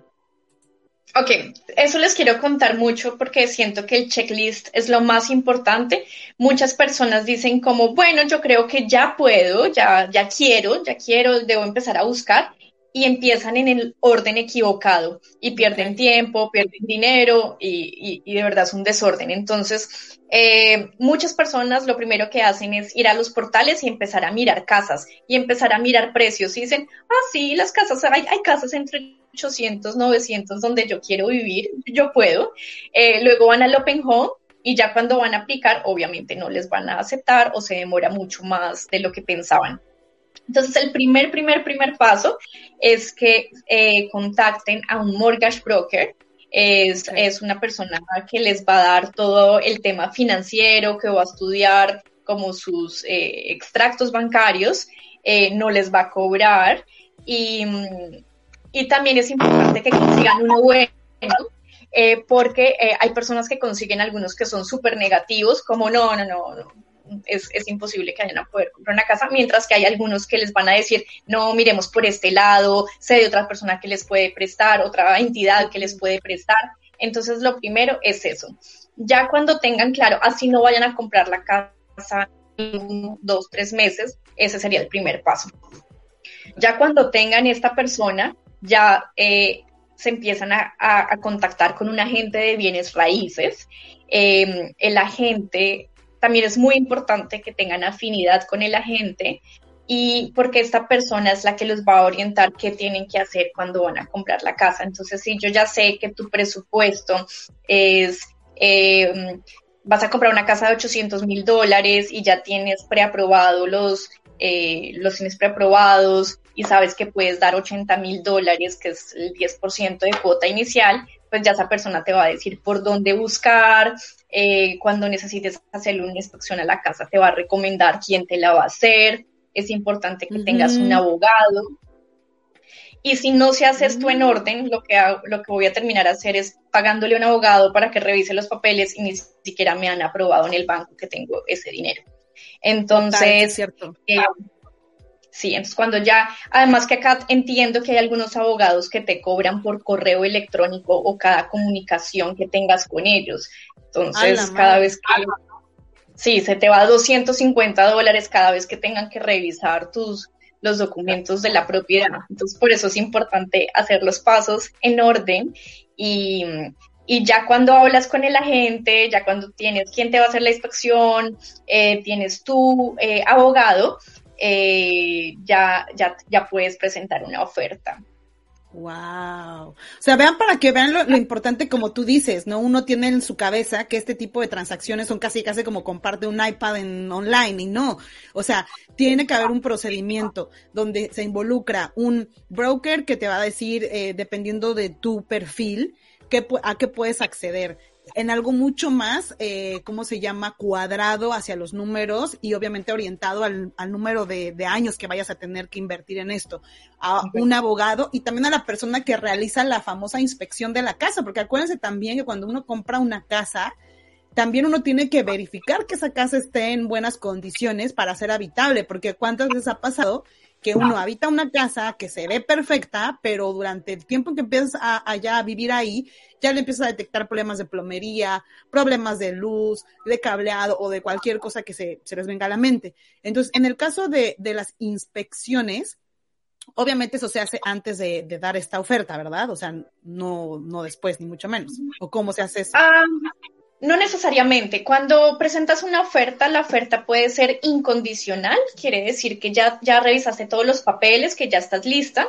Ok, eso les quiero contar mucho porque siento que el checklist es lo más importante. Muchas personas dicen como, bueno, yo creo que ya puedo, ya, ya quiero, ya quiero, debo empezar a buscar y empiezan en el orden equivocado y pierden tiempo, pierden dinero y, y, de verdad es un desorden. Entonces, eh, muchas personas lo primero que hacen es ir a los portales y empezar a mirar casas y empezar a mirar precios y dicen, ah, sí, las casas, hay, hay casas entre 800, 900 donde yo quiero vivir, yo puedo. Eh, luego van al Open Home y ya cuando van a aplicar, obviamente no les van a aceptar o se demora mucho más de lo que pensaban. Entonces, el primer, primer, primer paso es que eh, contacten a un mortgage broker. Es, es, una persona que les va a dar todo el tema financiero, que va a estudiar como sus eh, extractos bancarios, no les va a cobrar y, y también es importante que consigan uno bueno, eh, porque eh, hay personas que consiguen algunos que son súper negativos, como no, no, no. Es, es, imposible que vayan a poder comprar una casa, mientras que hay algunos que les van a decir, no, miremos por este lado, sé de otra persona que les puede prestar, otra entidad que les puede prestar. Entonces, lo primero es eso. Ya cuando tengan claro, así no vayan a comprar la casa en dos, tres meses, ese sería el primer paso. Ya cuando tengan esta persona, ya eh, se empiezan a, contactar con un agente de bienes raíces. Em, el agente, también es muy importante que tengan afinidad con el agente y porque esta persona es la que los va a orientar qué tienen que hacer cuando van a comprar la casa. Entonces, si yo ya sé que tu presupuesto es... Em, vas a comprar una casa de 800 mil dólares y ya tienes preaprobado los, eh, los tienes preaprobados, y sabes que puedes dar 80 mil dólares, que es el 10% de cuota inicial, pues ya esa persona te va a decir por dónde buscar, eh, cuando necesites hacerle una inspección a la casa, te va a recomendar quién te la va a hacer, es importante que tengas un abogado. Y si no se hace esto en mm. orden, lo que, lo que voy a terminar a hacer es pagándole a un abogado para que revise los papeles y ni siquiera me han aprobado en el banco que tengo ese dinero. Entonces, cierto. Eh, Sí, entonces cuando ya, además que acá entiendo que hay algunos abogados que te cobran por correo electrónico o cada comunicación que tengas con ellos. Entonces, cada vez que... Sí, se te va a 250 dólares cada vez que tengan que revisar tus los documentos de la propiedad. Entonces, por eso es importante hacer los pasos en orden y, y ya cuando hablas con el agente, ya cuando tienes quién te va a hacer la inspección, eh, tienes tu eh, abogado, eh, ya, ya, ya puedes presentar una oferta. Wow. O sea, vean para que vean lo, importante como tú dices, ¿no? Uno tiene en su cabeza que este tipo de transacciones son casi casi como comparte un iPad en online y no. O sea, tiene que haber un procedimiento donde se involucra un broker que te va a decir, eh, dependiendo de tu perfil, qué, a qué puedes acceder en algo mucho más, eh, ¿cómo se llama? Cuadrado hacia los números y obviamente orientado al, número de, años que vayas a tener que invertir en esto. A un abogado y también a la persona que realiza la famosa inspección de la casa, porque acuérdense también que cuando uno compra una casa, también uno tiene que verificar que esa casa esté en buenas condiciones para ser habitable, porque cuántas veces ha pasado que uno habita una casa que se ve perfecta, pero durante el tiempo que empiezas a, a vivir ahí, ya le empiezas a detectar problemas de plomería, problemas de luz, de cableado o de cualquier cosa que se, se les venga a la mente. Entonces, en el caso de, de las inspecciones, obviamente eso se hace antes de, de, dar esta oferta, ¿verdad? O sea, no, no después, ni mucho menos. ¿O cómo se hace eso? Ah, no necesariamente. Cuando presentas una oferta, la oferta puede ser incondicional, quiere decir que ya, ya revisaste todos los papeles, que ya estás lista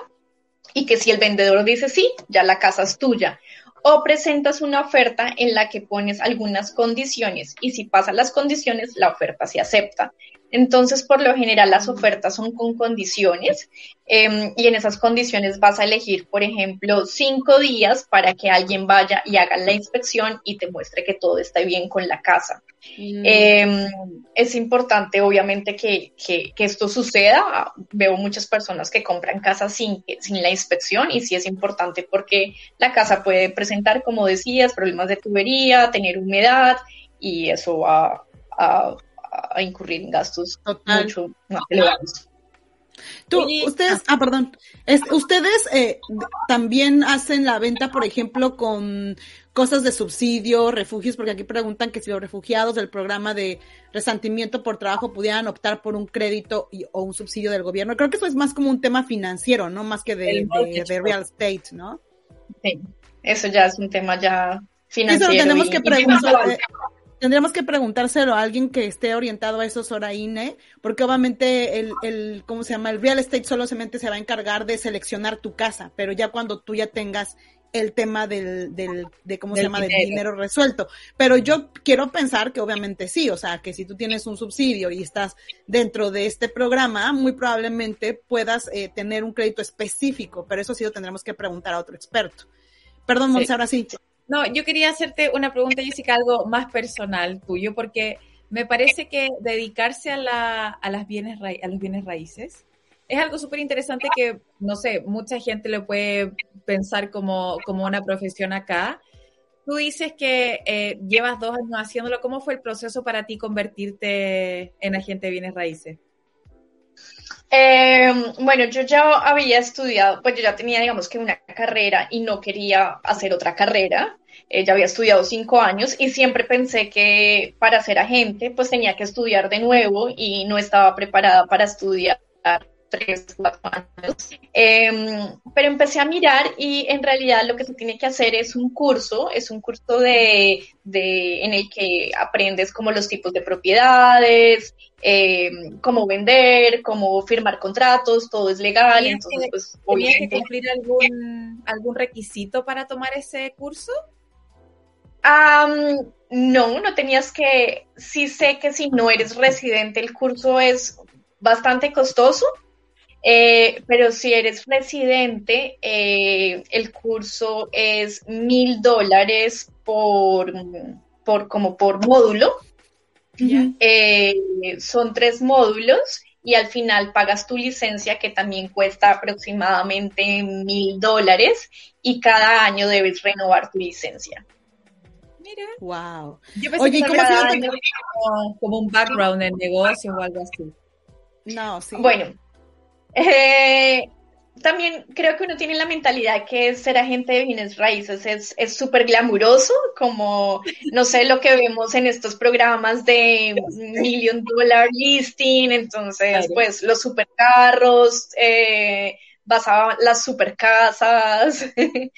y que si el vendedor dice sí, ya la casa es tuya. O presentas una oferta en la que pones algunas condiciones y si pasan las condiciones, la oferta se acepta. Entonces, por lo general, las ofertas son con condiciones em, y en esas condiciones vas a elegir, por ejemplo, cinco días para que alguien vaya y haga la inspección y te muestre que todo está bien con la casa. Mm. Em, es importante, obviamente, que, que, esto suceda. Veo muchas personas que compran casas sin, sin la inspección y sí es importante porque la casa puede presentar, como decías, problemas de tubería, tener humedad y eso va a a incurrir en gastos mucho más elevados. Tú, ustedes, ah, perdón, ustedes eh, también hacen la venta, por ejemplo, con cosas de subsidio, refugios, porque aquí preguntan que si los refugiados del programa de resentimiento por trabajo pudieran optar por un crédito o un subsidio del gobierno. Creo que eso es más como un tema financiero, ¿no? Más que de, real estate, ¿no? Sí, eso ya es un tema ya financiero. Eso tenemos que preguntar. Tendríamos que preguntárselo a alguien que esté orientado a eso, Soraine, porque obviamente el, el, ¿cómo se llama? El real estate solamente se va a encargar de seleccionar tu casa, pero ya cuando tú ya tengas el tema del, del de cómo se llama, del dinero resuelto. Pero yo quiero pensar que obviamente sí, o sea, que si tú tienes un subsidio y estás dentro de este programa, muy probablemente puedas eh, tener un crédito específico, pero eso sí lo tendremos que preguntar a otro experto. Perdón, Monse, ahora sí. No, yo quería hacerte una pregunta, Jessica, algo más personal tuyo, porque me parece que dedicarse a, la, a, las bienes a los bienes raíces es algo súper interesante que, no sé, mucha gente lo puede pensar como, como una profesión acá. Tú dices que eh, llevas dos años haciéndolo. ¿Cómo fue el proceso para ti convertirte en agente de bienes raíces? Eh, bueno, yo ya había estudiado, pues yo ya tenía, digamos que una carrera y no quería hacer otra carrera. Eh, ya había estudiado cinco años y siempre pensé que para ser agente, pues tenía que estudiar de nuevo y no estaba preparada para estudiar tres, cuatro años. Em, pero empecé a mirar y en realidad lo que se tiene que hacer es un curso, es un curso de, de en el que aprendes como los tipos de propiedades, em, cómo vender, cómo firmar contratos, todo es legal. Entonces, pues, que cumplir algún, algún requisito para tomar ese curso? no, no tenías que, sí sé que si no eres residente el curso es bastante costoso, eh, pero si eres residente, eh, el curso es mil dólares por, por, como por módulo. Eh, son tres módulos y al final pagas tu licencia que también cuesta aproximadamente mil dólares y cada año debes renovar tu licencia. Mira. Wow. Yo pensé Oye, que como, como un background en negocio o algo así. No, sí. Bueno, eh, también creo que uno tiene la mentalidad que ser agente de bienes raíces es súper glamuroso, como, no sé, lo que vemos en estos programas de Million Dollar Listing, entonces, pues, los supercarros, eh, a las supercasas. <laughs> eh,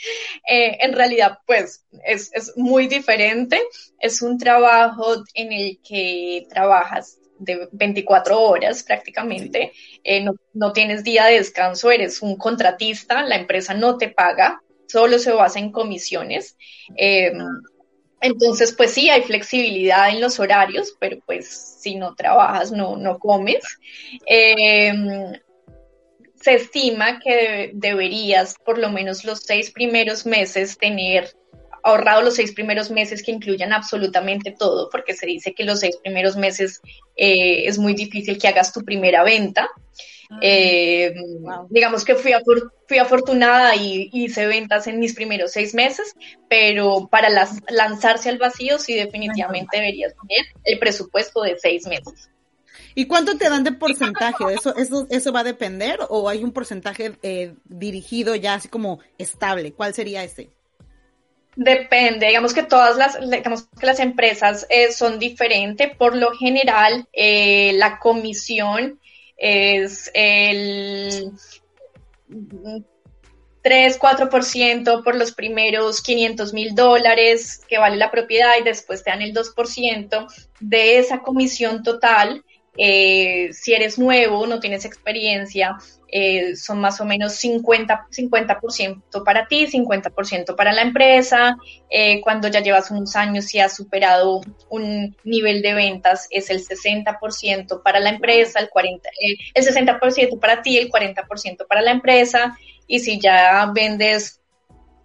en realidad, pues, es, es muy diferente. Es un trabajo en el que trabajas de 24 horas prácticamente, eh, no, tienes día de descanso, eres un contratista, la empresa no te paga, solo se basa en comisiones. Em, entonces, pues sí, hay flexibilidad en los horarios, pero pues si no trabajas, no, no comes. Em, se estima que deberías por lo menos los seis primeros meses tener ahorrado los seis primeros meses que incluyan absolutamente todo, porque se dice que los seis primeros meses eh, es muy difícil que hagas tu primera venta. Ah, eh, digamos que fui, fui afortunada y hice ventas en mis primeros seis meses, pero para lanzarse al vacío sí definitivamente deberías tener el presupuesto de seis meses. ¿Y cuánto te dan de porcentaje? ¿Eso, eso, eso va a depender o hay un porcentaje eh, dirigido ya así como estable? ¿Cuál sería ese? Depende, digamos que todas las, digamos que las empresas eh, son diferentes. Por lo general, eh, la comisión es el 3, 4% por los primeros 500 mil dólares que vale la propiedad y después te dan el 2% de esa comisión total eh, si eres nuevo, no tienes experiencia, eh, son más o menos 50%, 50 para ti, 50% para la empresa. Eh, cuando ya llevas unos años y has superado un nivel de ventas, es el 60% para la empresa, el, 40, el 60% para ti, el 40% para la empresa. Y si ya vendes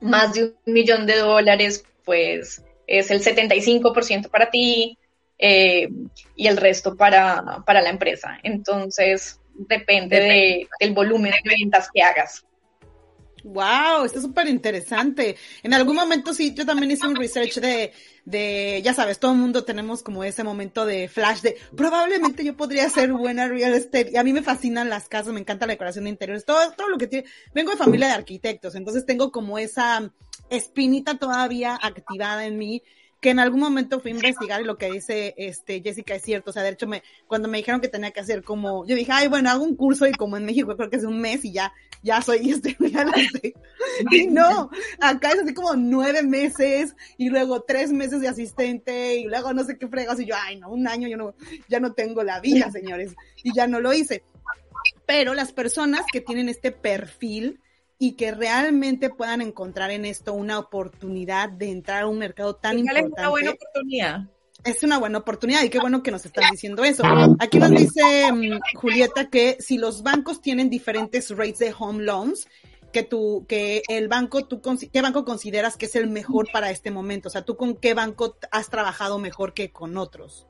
más de un millón de dólares, pues es el 75% para ti, eh, y el resto para, para la empresa. Entonces, depende, de, del volumen de ventas que hagas. Wow, está súper interesante. En algún momento sí, yo también hice un research de, de, ya sabes, todo el mundo tenemos como ese momento de flash de, probablemente yo podría ser buena real estate. Y a mí me fascinan las casas, me encanta la decoración de interiores, todo, todo lo que tiene. Vengo de familia de arquitectos, entonces tengo como esa espinita todavía activada en mí que en algún momento fui a investigar y lo que dice este Jessica es cierto, o sea, de hecho me cuando me dijeron que tenía que hacer como yo dije, "Ay, bueno, hago un curso y como en México creo que es un mes y ya ya soy <laughs> este ya lo sé." Y no, acá es así como nueve meses y luego tres meses de asistente y luego no sé qué fregas y yo, "Ay, no, un año yo no ya no tengo la vida, señores." Y ya no lo hice. Pero las personas que tienen este perfil y que realmente puedan encontrar en esto una oportunidad de entrar a un mercado tan importante. Es una buena oportunidad. Es una buena oportunidad y qué bueno que nos están diciendo eso. Aquí nos dice mm, Julieta que si los bancos tienen diferentes rates de home loans, que tú, que el banco, tú, ¿qué banco consideras que es el mejor para este momento? O sea, ¿tú con qué banco has trabajado mejor que con otros?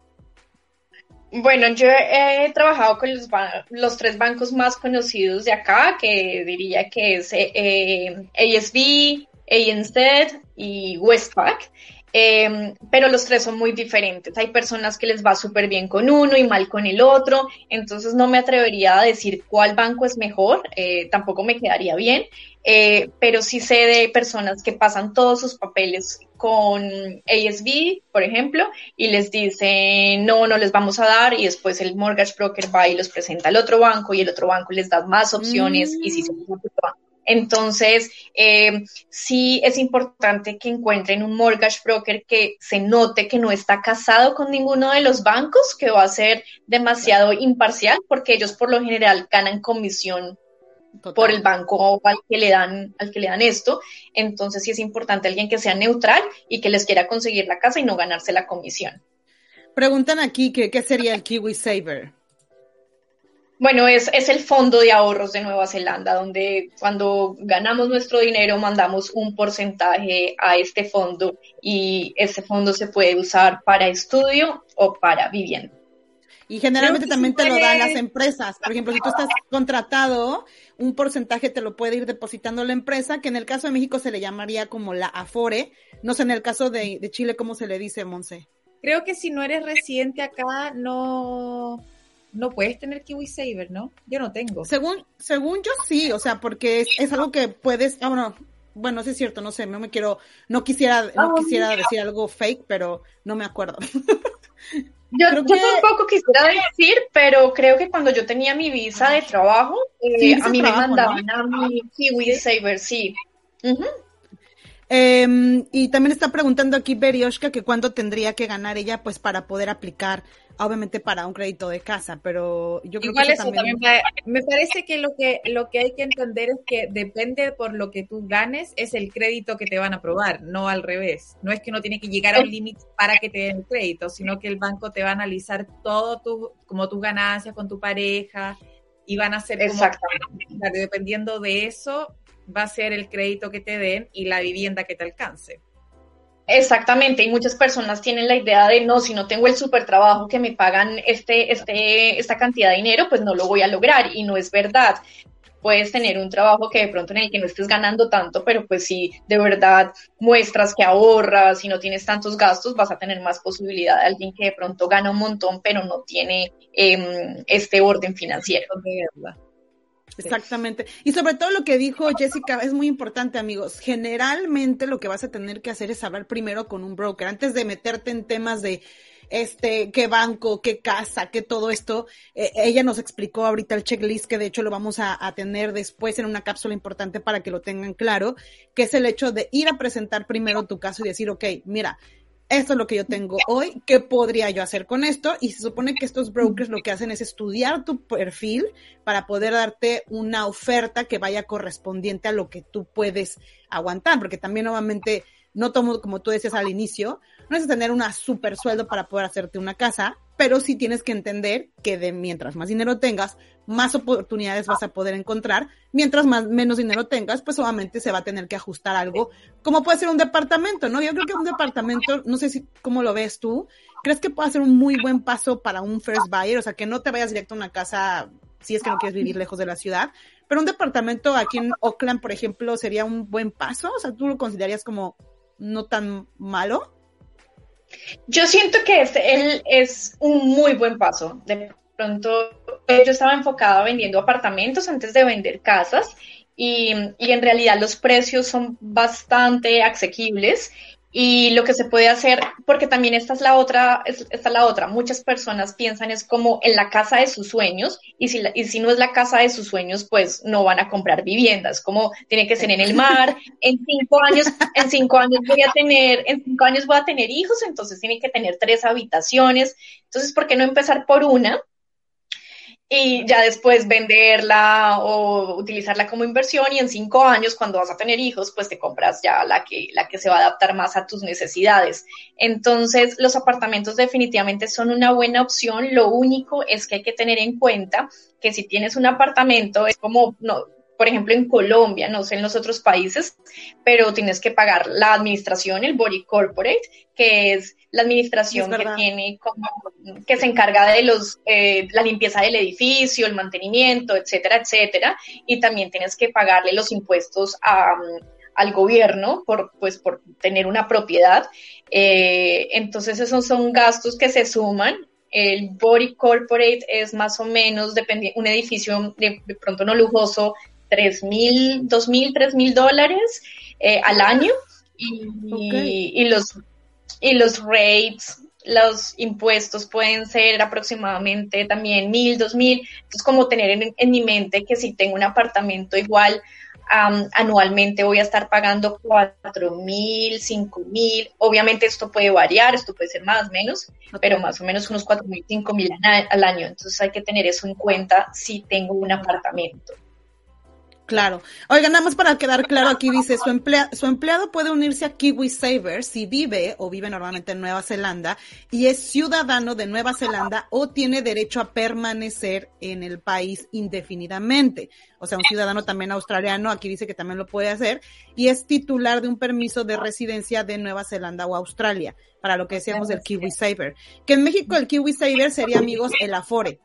Bueno, yo he trabajado con los, los, tres bancos más conocidos de acá, que diría que es eh, ASB, ANZ y Westpac. Eh, pero los tres son muy diferentes. Hay personas que les va súper bien con uno y mal con el otro, entonces no me atrevería a decir cuál banco es mejor, eh, tampoco me quedaría bien, eh, pero sí sé de personas que pasan todos sus papeles con ASB, por ejemplo, y les dicen, no, no les vamos a dar, y después el mortgage broker va y los presenta al otro banco, y el otro banco les da más opciones, y si se entonces, eh, sí es importante que encuentren un mortgage broker que se note que no está casado con ninguno de los bancos, que va a ser demasiado imparcial, porque ellos por lo general ganan comisión por el banco al que le dan al que le dan esto. Entonces sí es importante alguien que sea neutral y que les quiera conseguir la casa y no ganarse la comisión. Preguntan aquí que qué sería el Kiwi Saver bueno, es, es el fondo de ahorros de Nueva Zelanda, donde cuando ganamos nuestro dinero mandamos un porcentaje a este fondo y ese fondo se puede usar para estudio o para vivienda. Y generalmente también te lo dan las empresas. Por ejemplo, si tú estás contratado, un porcentaje te lo puede ir depositando la empresa, que en el caso de México se le llamaría como la Afore. No sé, en el caso de, de Chile, ¿cómo se le dice, Monse? Creo que si no eres residente acá, no, no puedes tener Kiwi Saver, ¿no? Yo no tengo. Según, según yo sí, o sea, porque es, algo que puedes, ah, bueno, bueno, sí es cierto, no sé, no me quiero, no quisiera, no ah, quisiera decir algo fake, pero no me acuerdo. <laughs> Yo, tampoco quisiera decir, pero creo que cuando yo tenía mi visa de trabajo, eh, a mí me mandaban a mi Kiwi Saver, sí. Em, y también está preguntando aquí Berioshka que cuándo tendría que ganar ella, pues para poder aplicar obviamente para un crédito de casa, pero yo creo que eso, también... me, parece que lo que lo que hay que entender es que depende por lo que tú ganes es el crédito que te van a aprobar, no al revés. No es que uno tiene que llegar a un límite para que te den el crédito, sino que el banco te va a analizar todo tu como tus ganancias con tu pareja y van a hacer como dependiendo de eso va a ser el crédito que te den y la vivienda que te alcance. Exactamente, y muchas personas tienen la idea de no, si no tengo el super trabajo que me pagan este, este, esta cantidad de dinero, pues no lo voy a lograr, y no es verdad. Puedes tener un trabajo que de pronto en el que no estés ganando tanto, pero pues si de verdad muestras que ahorras y no tienes tantos gastos, vas a tener más posibilidad de alguien que de pronto gana un montón, pero no tiene em, este orden financiero. Exactamente. Y sobre todo lo que dijo Jessica es muy importante, amigos. Generalmente lo que vas a tener que hacer es hablar primero con un broker antes de meterte en temas de este, qué banco, qué casa, qué todo esto. Eh, ella nos explicó ahorita el checklist que de hecho lo vamos a, a, tener después en una cápsula importante para que lo tengan claro, que es el hecho de ir a presentar primero tu caso y decir, ok, mira, esto es lo que yo tengo hoy, ¿qué podría yo hacer con esto? Y se supone que estos brokers lo que hacen es estudiar tu perfil para poder darte una oferta que vaya correspondiente a lo que tú puedes aguantar, porque también nuevamente, no tomo, como tú decías al inicio, no es tener una super sueldo para poder hacerte una casa, pero sí tienes que entender que de mientras más dinero tengas, más oportunidades vas a poder encontrar, mientras más menos dinero tengas, pues obviamente se va a tener que ajustar algo, como puede ser un departamento, ¿no? Yo creo que un departamento, no sé si cómo lo ves tú, ¿crees que puede ser un muy buen paso para un first buyer? O sea, que no te vayas directo a una casa si es que no quieres vivir lejos de la ciudad, pero un departamento aquí en Oakland, por ejemplo, sería un buen paso, o sea, ¿tú lo considerarías como no tan malo? Yo siento que este es un muy buen paso. Pronto eh, yo estaba enfocada vendiendo apartamentos antes de vender casas y, y, en realidad los precios son bastante asequibles y lo que se puede hacer, porque también esta es la otra, esta es la otra, muchas personas piensan es como en la casa de sus sueños y si, y si no es la casa de sus sueños, pues no van a comprar viviendas, como tiene que ser en el mar, en cinco años, en cinco años voy a tener, en cinco años voy a tener hijos, entonces tienen que tener tres habitaciones, entonces, ¿por qué no empezar por una? Y ya después venderla o utilizarla como inversión y en cinco años cuando vas a tener hijos pues te compras ya la que, la que se va a adaptar más a tus necesidades. Entonces los apartamentos definitivamente son una buena opción, lo único es que hay que tener en cuenta que si tienes un apartamento es como, no, por ejemplo, en Colombia, no sé en los otros países, pero tienes que pagar la administración, el body corporate, que es la administración que tiene como, que se encarga de los, eh, la limpieza del edificio, el mantenimiento, etcétera, etcétera, y también tienes que pagarle los impuestos al gobierno por, pues, por tener una propiedad. Eh, entonces esos son gastos que se suman el body corporate es más o menos un edificio de, pronto no lujoso tres mil, dos mil, tres mil dólares eh, al año y, los, y los rates, los impuestos pueden ser aproximadamente también mil, dos mil. Entonces, como tener en, mi mente que si tengo un apartamento igual, anualmente voy a estar pagando cuatro mil, cinco mil. Obviamente esto puede variar, esto puede ser más, menos, pero más o menos unos cuatro mil, cinco mil al año. Entonces hay que tener eso en cuenta si tengo un apartamento. Claro. Oiga, nada más para quedar claro, aquí dice, su, su empleado puede unirse a Kiwi Saver si vive o vive normalmente en Nueva Zelanda y es ciudadano de Nueva Zelanda o tiene derecho a permanecer en el país indefinidamente. O sea, un ciudadano también australiano, aquí dice que también lo puede hacer, y es titular de un permiso de residencia de Nueva Zelanda o Australia, para lo que decíamos del Kiwi Saver. Que en México el Kiwi Saver sería, amigos, el Afore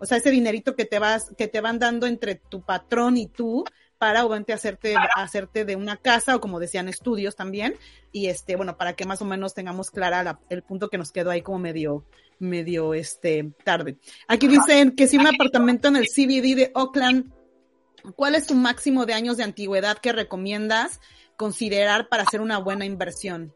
o sea, ese dinerito que te vas, que te van dando entre tu patrón y tú para obviamente hacerte, hacerte de una casa o como decían estudios también. Y este, bueno, para que más o menos tengamos clara el punto que nos quedó ahí como medio, medio este tarde. Aquí dicen que si un apartamento en el CBD de Oakland, ¿cuál es tu máximo de años de antigüedad que recomiendas considerar para hacer una buena inversión?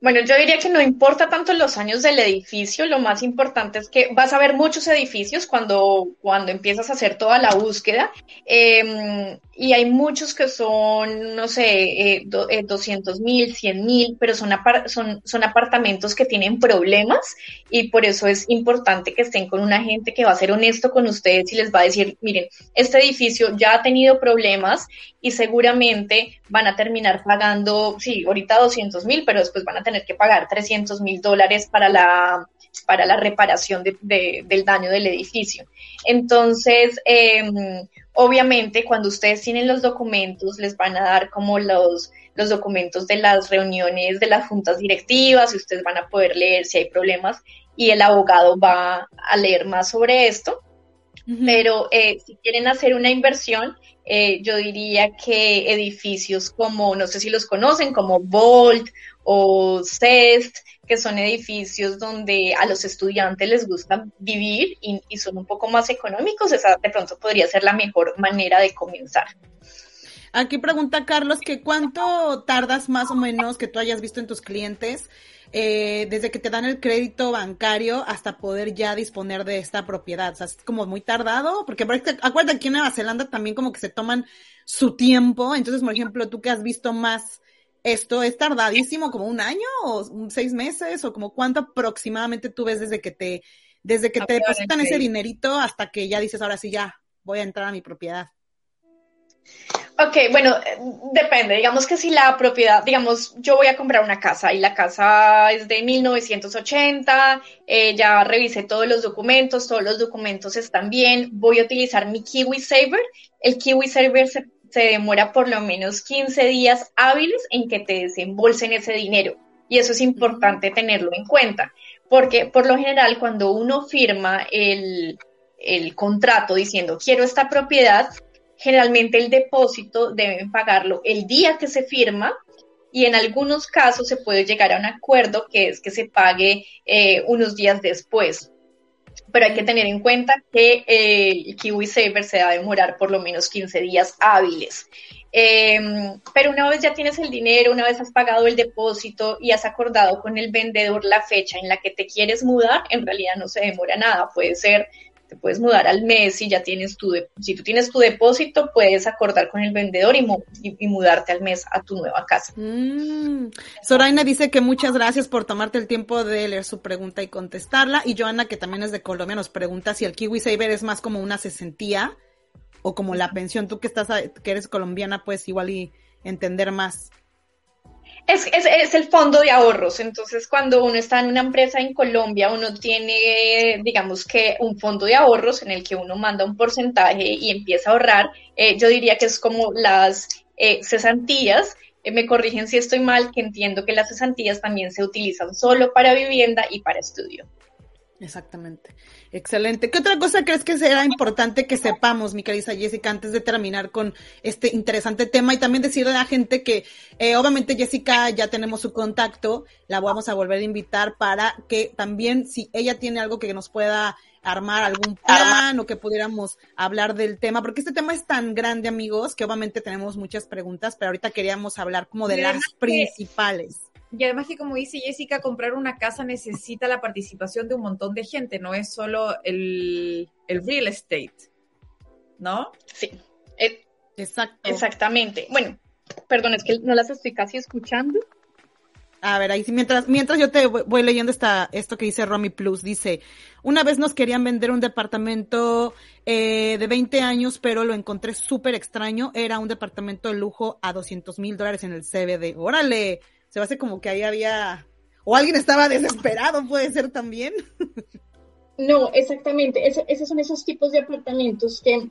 Bueno, yo diría que no importa tanto los años del edificio, lo más importante es que vas a ver muchos edificios cuando, cuando empiezas a hacer toda la búsqueda. Em, y hay muchos que son, no sé, eh, 200 eh, mil, 100 mil, pero son, son, son apartamentos que tienen problemas y por eso es importante que estén con una gente que va a ser honesto con ustedes y les va a decir, miren, este edificio ya ha tenido problemas y seguramente van a terminar pagando, sí, ahorita 200 mil, pero después van a tener que pagar 300 mil dólares para la, para la reparación de, del daño del edificio. Entonces, eh, obviamente, cuando ustedes tienen los documentos, les van a dar como los, los documentos de las reuniones de las juntas directivas y ustedes van a poder leer si hay problemas y el abogado va a leer más sobre esto. Pero eh, si quieren hacer una inversión, eh, yo diría que edificios como, no sé si los conocen, como Volt o CEST, que son edificios donde a los estudiantes les gusta vivir y, son un poco más económicos, esa de pronto podría ser la mejor manera de comenzar. Aquí pregunta Carlos que cuánto tardas más o menos que tú hayas visto en tus clientes eh, desde que te dan el crédito bancario hasta poder ya disponer de esta propiedad. O sea, es como muy tardado, porque acuérdate, aquí en Nueva Zelanda también como que se toman su tiempo. Entonces, por ejemplo, tú que has visto más esto es tardadísimo, como un año o seis meses o como cuánto aproximadamente tú ves desde que te, desde que te depositan ese dinerito hasta que ya dices, ahora sí, ya voy a entrar a mi propiedad. Ok, bueno, depende. Digamos que si la propiedad, digamos, yo voy a comprar una casa y la casa es de 1980, eh, ya revisé todos los documentos, todos los documentos están bien, voy a utilizar mi Kiwi Saver. El Kiwi Saver se, se demora por lo menos 15 días hábiles en que te desembolsen ese dinero. Y eso es importante tenerlo en cuenta, porque por lo general cuando uno firma el, el contrato diciendo quiero esta propiedad, generalmente el depósito deben pagarlo el día que se firma y en algunos casos se puede llegar a un acuerdo que es que se pague eh, unos días después. Pero hay que tener en cuenta que eh, el Kiwi Saver se va a demorar por lo menos 15 días hábiles. Em, pero una vez ya tienes el dinero, una vez has pagado el depósito y has acordado con el vendedor la fecha en la que te quieres mudar, en realidad no se demora nada. Puede ser te puedes mudar al mes y ya tienes tu, si tú tienes tu depósito, puedes acordar con el vendedor y, y, mudarte al mes a tu nueva casa. Mm. Soraina dice que muchas gracias por tomarte el tiempo de leer su pregunta y contestarla. Y Joana, que también es de Colombia, nos pregunta si el Kiwi Saver es más como una cesantía o como la pensión. Tú que estás, que eres colombiana, pues igual y entender más. Es, es, es, el fondo de ahorros. Entonces, cuando uno está en una empresa en Colombia, uno tiene, digamos que, un fondo de ahorros en el que uno manda un porcentaje y empieza a ahorrar. Eh, yo diría que es como las eh, cesantías. Eh, me corrigen si estoy mal, que entiendo que las cesantías también se utilizan solo para vivienda y para estudio. Exactamente. Excelente. ¿Qué otra cosa crees que será importante que sepamos, mi querida Jessica, antes de terminar con este interesante tema? Y también decirle a la gente que, eh, obviamente, Jessica, ya tenemos su contacto, la vamos a volver a invitar para que también, si ella tiene algo que nos pueda armar algún plan o que pudiéramos hablar del tema, porque este tema es tan grande, amigos, que obviamente tenemos muchas preguntas, pero ahorita queríamos hablar como de las principales. Y además que como dice Jessica, comprar una casa necesita la participación de un montón de gente, no es solo el, real estate, ¿no? Sí, Exacto. exactamente. Bueno, perdón, es que no las estoy casi escuchando. A ver, ahí sí, mientras, mientras yo te voy leyendo esta, esto que dice Romy Plus, dice, una vez nos querían vender un departamento eh, de 20 años, pero lo encontré súper extraño, era un departamento de lujo a 200 mil dólares en el CBD. Órale, se hace como que ahí había, o alguien estaba desesperado, puede ser también. No, exactamente. esos son esos tipos de apartamentos que,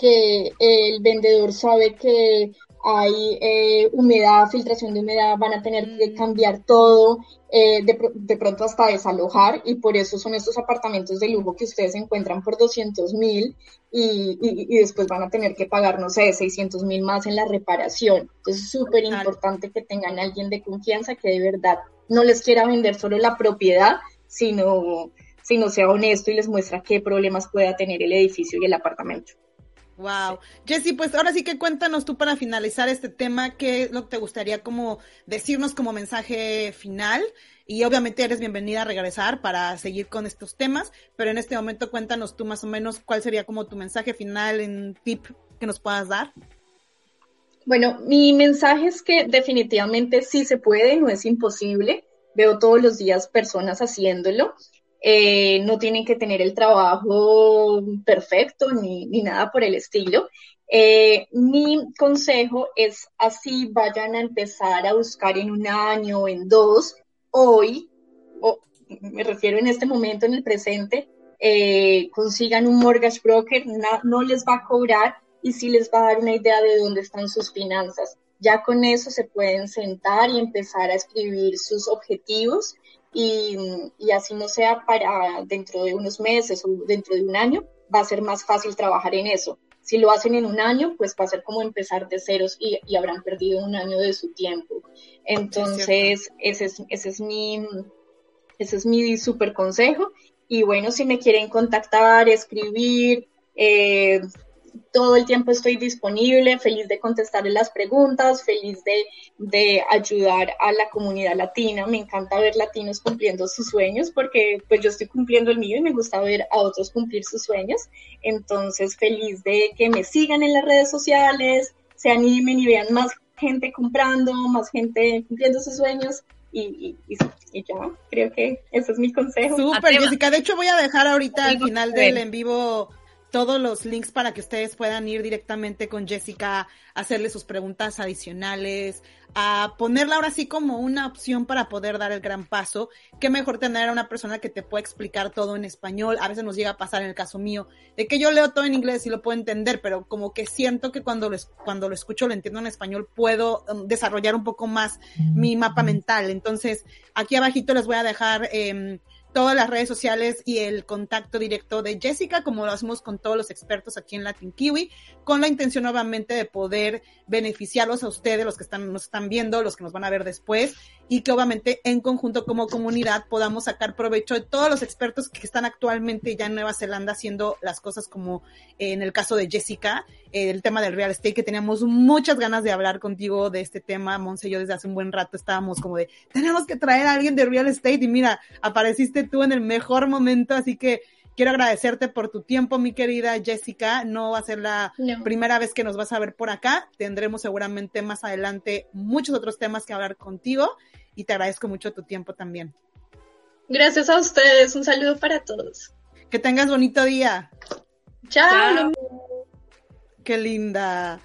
que el vendedor sabe que hay eh, humedad, filtración de humedad, van a tener que mm. cambiar todo, eh, de, de, pronto hasta desalojar, y por eso son estos apartamentos de lujo que ustedes encuentran por 200 mil y, y, después van a tener que pagar, no sé, 600 mil más en la reparación. Entonces es súper importante que tengan a alguien de confianza que de verdad no les quiera vender solo la propiedad, sino, sino sea honesto y les muestra qué problemas pueda tener el edificio y el apartamento. Wow. Jessy, pues ahora sí que cuéntanos tú para finalizar este tema, qué es lo que te gustaría como decirnos como mensaje final. Y obviamente eres bienvenida a regresar para seguir con estos temas, pero en este momento cuéntanos tú más o menos cuál sería como tu mensaje final en tip que nos puedas dar. Bueno, mi mensaje es que definitivamente sí se puede, no es imposible. Veo todos los días personas haciéndolo eh, no tienen que tener el trabajo perfecto ni, nada por el estilo. Eh, mi consejo es así vayan a empezar a buscar en un año, o en dos, hoy, o me refiero en este momento, en el presente, eh, consigan un mortgage broker, no les va a cobrar y sí les va a dar una idea de dónde están sus finanzas. Ya con eso se pueden sentar y empezar a escribir sus objetivos y, así no sea para dentro de unos meses o dentro de un año, va a ser más fácil trabajar en eso. Si lo hacen en un año, pues va a ser como empezar de ceros y, habrán perdido un año de su tiempo. Entonces, ese es, ese es mi, ese es mi super consejo. Y bueno, si me quieren contactar, escribir, eh, todo el tiempo estoy disponible, feliz de contestar las preguntas, feliz de, ayudar a la comunidad latina. Me encanta ver latinos cumpliendo sus sueños porque pues yo estoy cumpliendo el mío y me gusta ver a otros cumplir sus sueños. Entonces, feliz de que me sigan en las redes sociales, se animen y vean más gente comprando, más gente cumpliendo sus sueños y, y, y, yo creo que ese es mi consejo. Súper, Jessica. De hecho, voy a dejar ahorita al final del en vivo todos los links para que ustedes puedan ir directamente con Jessica, hacerle sus preguntas adicionales, a ponerla ahora sí como una opción para poder dar el gran paso. Qué mejor tener a una persona que te pueda explicar todo en español. A veces nos llega a pasar en el caso mío, de que yo leo todo en inglés y lo puedo entender, pero como que siento que cuando lo, cuando lo escucho, lo entiendo en español, puedo um, desarrollar un poco más mi mapa mental. Entonces, aquí abajito les voy a dejar eh, todas las redes sociales y el contacto directo de Jessica, como lo hacemos con todos los expertos aquí en Latin Kiwi, con la intención nuevamente de poder beneficiarlos a ustedes, los que están, nos están viendo, los que nos van a ver después, y que obviamente en conjunto como comunidad podamos sacar provecho de todos los expertos que están actualmente ya en Nueva Zelanda haciendo las cosas como en el caso de Jessica, el tema del real estate, que teníamos muchas ganas de hablar contigo de este tema, Monse y yo desde hace un buen rato estábamos como de, tenemos que traer a alguien de real estate y mira, apareciste tú en el mejor momento, así que quiero agradecerte por tu tiempo, mi querida Jessica. No va a ser la primera vez que nos vas a ver por acá. Tendremos seguramente más adelante muchos otros temas que hablar contigo y te agradezco mucho tu tiempo también. Gracias a ustedes. Un saludo para todos. Que tengas bonito día. Chao. Qué linda.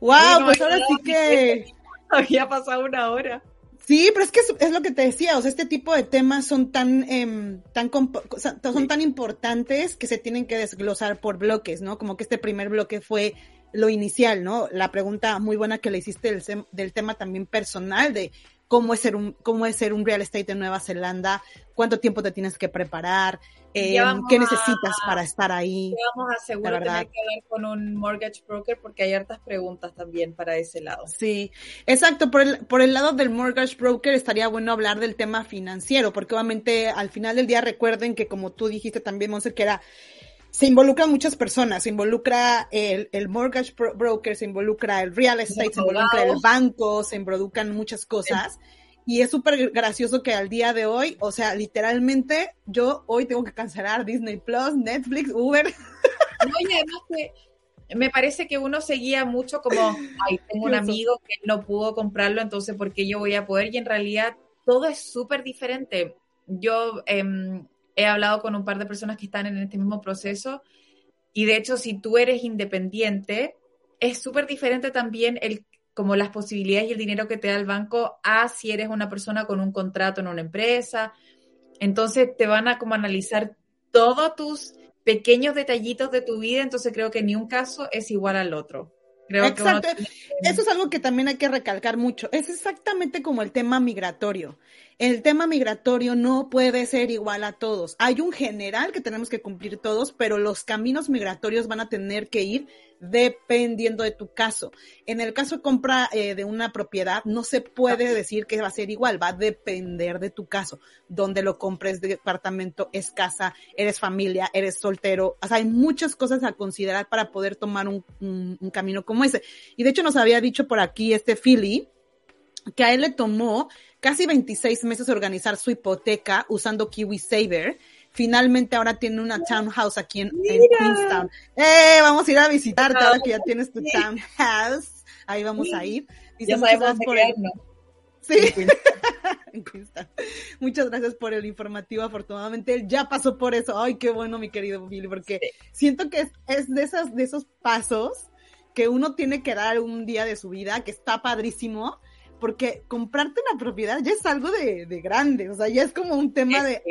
Wow, pues ahora sí que <laughs> había pasado una hora. Sí, pero es que es, lo que te decía, o sea, este tipo de temas son tan, eh, tan son tan importantes que se tienen que desglosar por bloques, ¿no? Como que este primer bloque fue lo inicial, ¿no? La pregunta muy buena que le hiciste del, del tema también personal de cómo es ser un, cómo es ser un real estate en Nueva Zelanda, cuánto tiempo te tienes que preparar, eh, qué necesitas para estar ahí. Vamos a asegurar que hablar con un mortgage broker porque hay hartas preguntas también para ese lado. Sí, exacto. Por el, por el lado del mortgage broker estaría bueno hablar del tema financiero, porque obviamente al final del día recuerden que como tú dijiste también, Monse, que era se involucran muchas personas, se involucra el, el mortgage broker, se involucra el real estate, se involucra el banco, se involucran muchas cosas. Y es súper gracioso que al día de hoy, o sea, literalmente, yo hoy tengo que cancelar Disney Plus, Netflix, Uber. Oye, además que me parece que uno seguía mucho como, ay, tengo un amigo que no pudo comprarlo, entonces, ¿por qué yo voy a poder? Y en realidad todo es súper diferente. Yo eh, he hablado con un par de personas que están en este mismo proceso y de hecho si tú eres independiente, es súper diferente también el como las posibilidades y el dinero que te da el banco a si eres una persona con un contrato en una empresa. Entonces te van a como analizar todos tus pequeños detallitos de tu vida, entonces creo que ni un caso es igual al otro. Exacto. Eso es algo que también hay que recalcar mucho. Es exactamente como el tema migratorio. El tema migratorio no puede ser igual a todos. Hay un general que tenemos que cumplir todos, pero los caminos migratorios van a tener que ir dependiendo de tu caso. En el caso de compra eh, de una propiedad, no se puede decir que va a ser igual, va a depender de tu caso. Donde lo compres, de departamento, es casa, eres familia, eres soltero. O sea, hay muchas cosas a considerar para poder tomar un, un camino como ese. Y de hecho nos había dicho por aquí este Philly, que a él le tomó casi 26 meses organizar su hipoteca usando Kiwi Saver finalmente ahora tiene una townhouse aquí en, Queenstown. ¡Eh! Vamos a ir a visitarte ahora que ya tienes tu townhouse. Ahí vamos a ir. ya sabemos por el... Sí. <laughs> Muchas gracias por el informativo. Afortunadamente él ya pasó por eso. Ay, qué bueno, mi querido Billy, porque siento que es, de, esas, de esos pasos que uno tiene que dar un día de su vida, que está padrísimo, porque comprarte una propiedad ya es algo de, de grande, o sea, ya es como un tema de...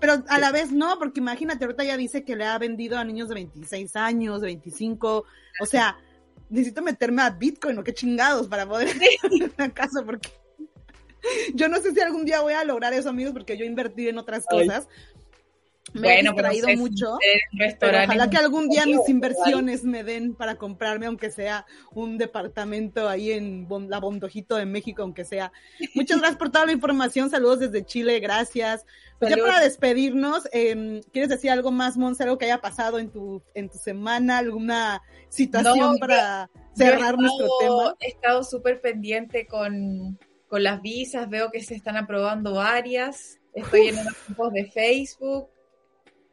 Pero a la vez no, porque imagínate, ahorita ya dice que le ha vendido a niños de 26 años, de 25, o sea, necesito meterme a Bitcoin o qué chingados para poder <laughs> en una casa, porque yo no sé si algún día voy a lograr eso, amigos, porque yo invertí en otras cosas, me he distraído mucho, pero ojalá que algún día mis inversiones me den para comprarme, aunque sea un departamento ahí en la Bondojito de México, aunque sea. Muchas gracias por toda la información, saludos desde Chile, gracias. ya para despedirnos, eh, ¿quieres decir algo más, Monse, algo que haya pasado en tu, en tu semana, alguna situación para cerrar nuestro tema? He estado súper pendiente con, con las visas, veo que se están aprobando varias, estoy en los grupos de Facebook,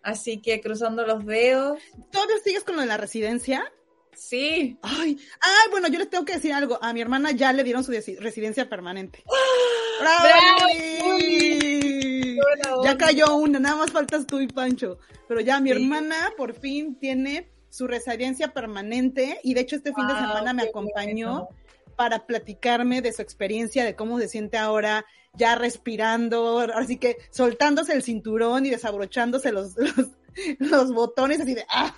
Así que cruzando los dedos. ¿Todavía sigues con lo de la residencia? Sí. Ay, ay, bueno, yo les tengo que decir algo. A mi hermana ya le dieron su residencia permanente. ¡Bravo! Ya cayó una, nada más faltas tú y Pancho. Pero ya mi hermana por fin tiene su residencia permanente y de hecho este fin de semana me acompañó para platicarme de su experiencia, de cómo se siente ahora ya respirando, así que soltándose el cinturón y desabrochándose los, <laughs> los, botones así de, ah,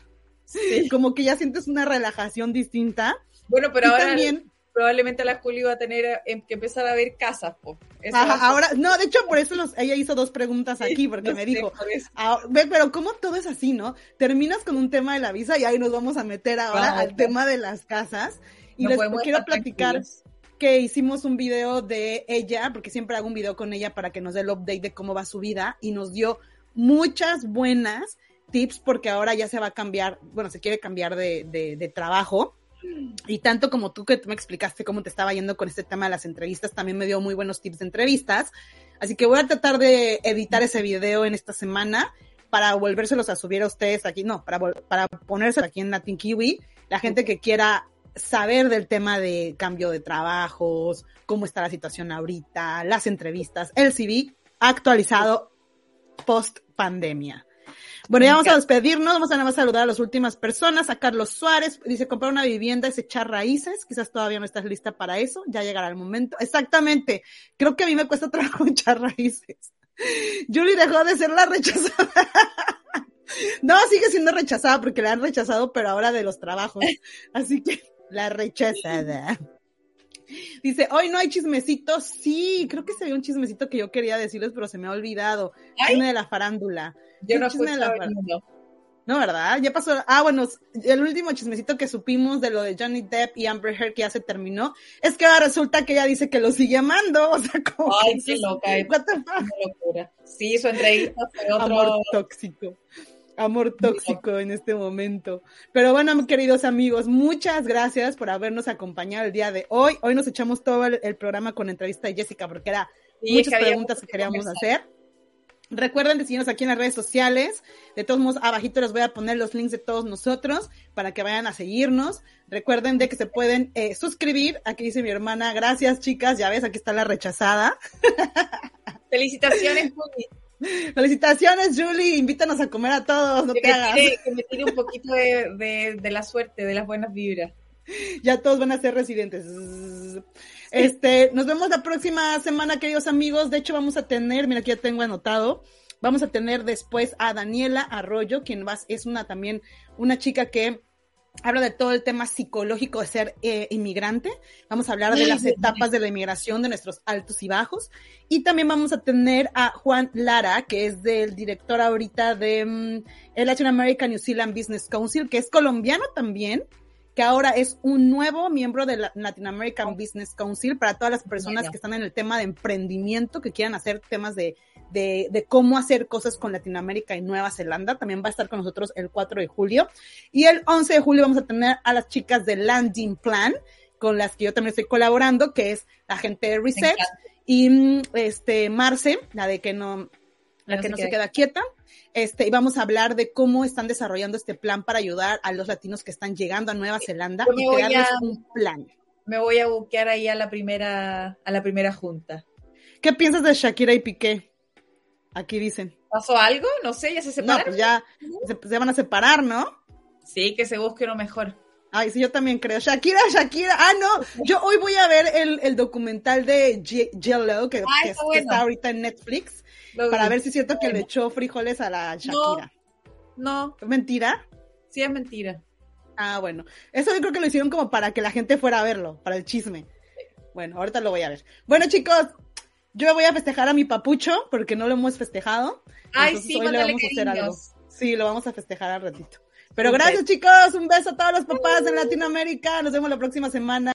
como que ya sientes una relajación distinta. Bueno, pero ahora también, probablemente la Juli va a tener em, que empezar a ver casas. ahora, no, de hecho por eso ella hizo dos preguntas aquí, porque me dijo, ah, ve, pero ¿cómo todo es así, no? Terminas con un tema de la visa y ahí nos vamos a meter ahora al tema de las casas. Y les quiero platicar que hicimos un video de ella, porque siempre hago un video con ella para que nos dé el update de cómo va su vida, y nos dio muchas buenas tips porque ahora ya se va a cambiar, bueno, se quiere cambiar de, de, trabajo. Y tanto como tú que me explicaste cómo te estaba yendo con este tema de las entrevistas, también me dio muy buenos tips de entrevistas. Así que voy a tratar de editar ese video en esta semana para volvérselos a subir a ustedes aquí, no, para, para ponérselo aquí en Latin Kiwi. La gente que quiera saber del tema de cambio de trabajos, cómo está la situación ahorita, las entrevistas, el CV actualizado post pandemia. Bueno, ya vamos a despedirnos, vamos a nada más saludar a las últimas personas, a Carlos Suárez, dice comprar una vivienda es echar raíces, quizás todavía no estás lista para eso, ya llegará el momento. Exactamente, creo que a mí me cuesta trabajo <laughs> echar raíces. Julie dejó de ser la rechazada. <laughs> No, sigue siendo rechazada porque la han rechazado, pero ahora de los trabajos. Así que la rechazada. Dice, hoy no hay chismecitos. Sí, creo que se ve un chismecito que yo quería decirles, pero se me ha olvidado. Chisme de la farándula. Yo no de la farándula. No, ¿verdad? Ya pasó. Ah, bueno, el último chismecito que supimos de lo de Johnny Depp y Amber Heard que ya se terminó, es que ahora resulta que ella dice que lo sigue amando. <laughs> O sea, como. Ay, qué loca. What the fuck? locura. Sí, su entrevista fue otro. Amor tóxico amor tóxico en este momento. Pero bueno, queridos amigos, muchas gracias por habernos acompañado el día de hoy. Hoy nos echamos todo el, programa con entrevista de Jessica porque era muchas preguntas que queríamos hacer. Recuerden de seguirnos aquí en las redes sociales. De todos modos, abajito les voy a poner los links de todos nosotros para que vayan a seguirnos. Recuerden de que se pueden eh, suscribir. Aquí dice mi hermana, gracias chicas, ya ves, aquí está la rechazada. <laughs> Felicitaciones, Felicitaciones, Julie. Invítanos a comer a todos. No que, me tire, que me tire un poquito de, de, la suerte, de las buenas vibras. Ya todos van a ser residentes. Este, nos vemos la próxima semana, queridos amigos. De hecho, vamos a tener, mira, aquí ya tengo anotado. Vamos a tener después a Daniela Arroyo, quien es una también, una chica que habla de todo el tema psicológico de ser eh, inmigrante. Vamos a hablar de las etapas de la inmigración, de nuestros altos y bajos. Y también vamos a tener a Juan Lara, que es del director ahorita de mm, el Latin American New Zealand Business Council, que es colombiano también, que ahora es un nuevo miembro de la Latin American Business Council para todas las personas que están en el tema de emprendimiento, que quieran hacer temas de de, de, cómo hacer cosas con Latinoamérica y Nueva Zelanda. También va a estar con nosotros el 4 de julio. Y el 11 de julio vamos a tener a las chicas de Landing Plan, con las que yo también estoy colaborando, que es la gente de Reset y mm, este Marce, la de que no, la que no se queda quieta. Este, y vamos a hablar de cómo están desarrollando este plan para ayudar a los latinos que están llegando a Nueva Zelanda y crearles un plan. Me voy a buquear ahí a la primera, a la primera junta. ¿Qué piensas de Shakira y Piqué? Aquí dicen. ¿Pasó algo? No sé, ya se separaron. No, pues ya se, van a separar, ¿no? Sí, que se busque uno mejor. Ay, sí, yo también creo. Shakira, Shakira. Ah, no, yo hoy voy a ver el, documental de Jello, que, está, ahorita en Netflix, para ver si es cierto que le echó frijoles a la Shakira. No. ¿Es mentira? Sí, es mentira. Ah, bueno. Eso yo creo que lo hicieron como para que la gente fuera a verlo, para el chisme. Bueno, ahorita lo voy a ver. Bueno, chicos, yo voy a festejar a mi papucho porque no lo hemos festejado. Ay, sí, hoy le vamos a hacer algo. Sí, lo vamos a festejar al ratito. Pero gracias, chicos. Un beso a todos los papás en Latinoamérica. Nos vemos la próxima semana.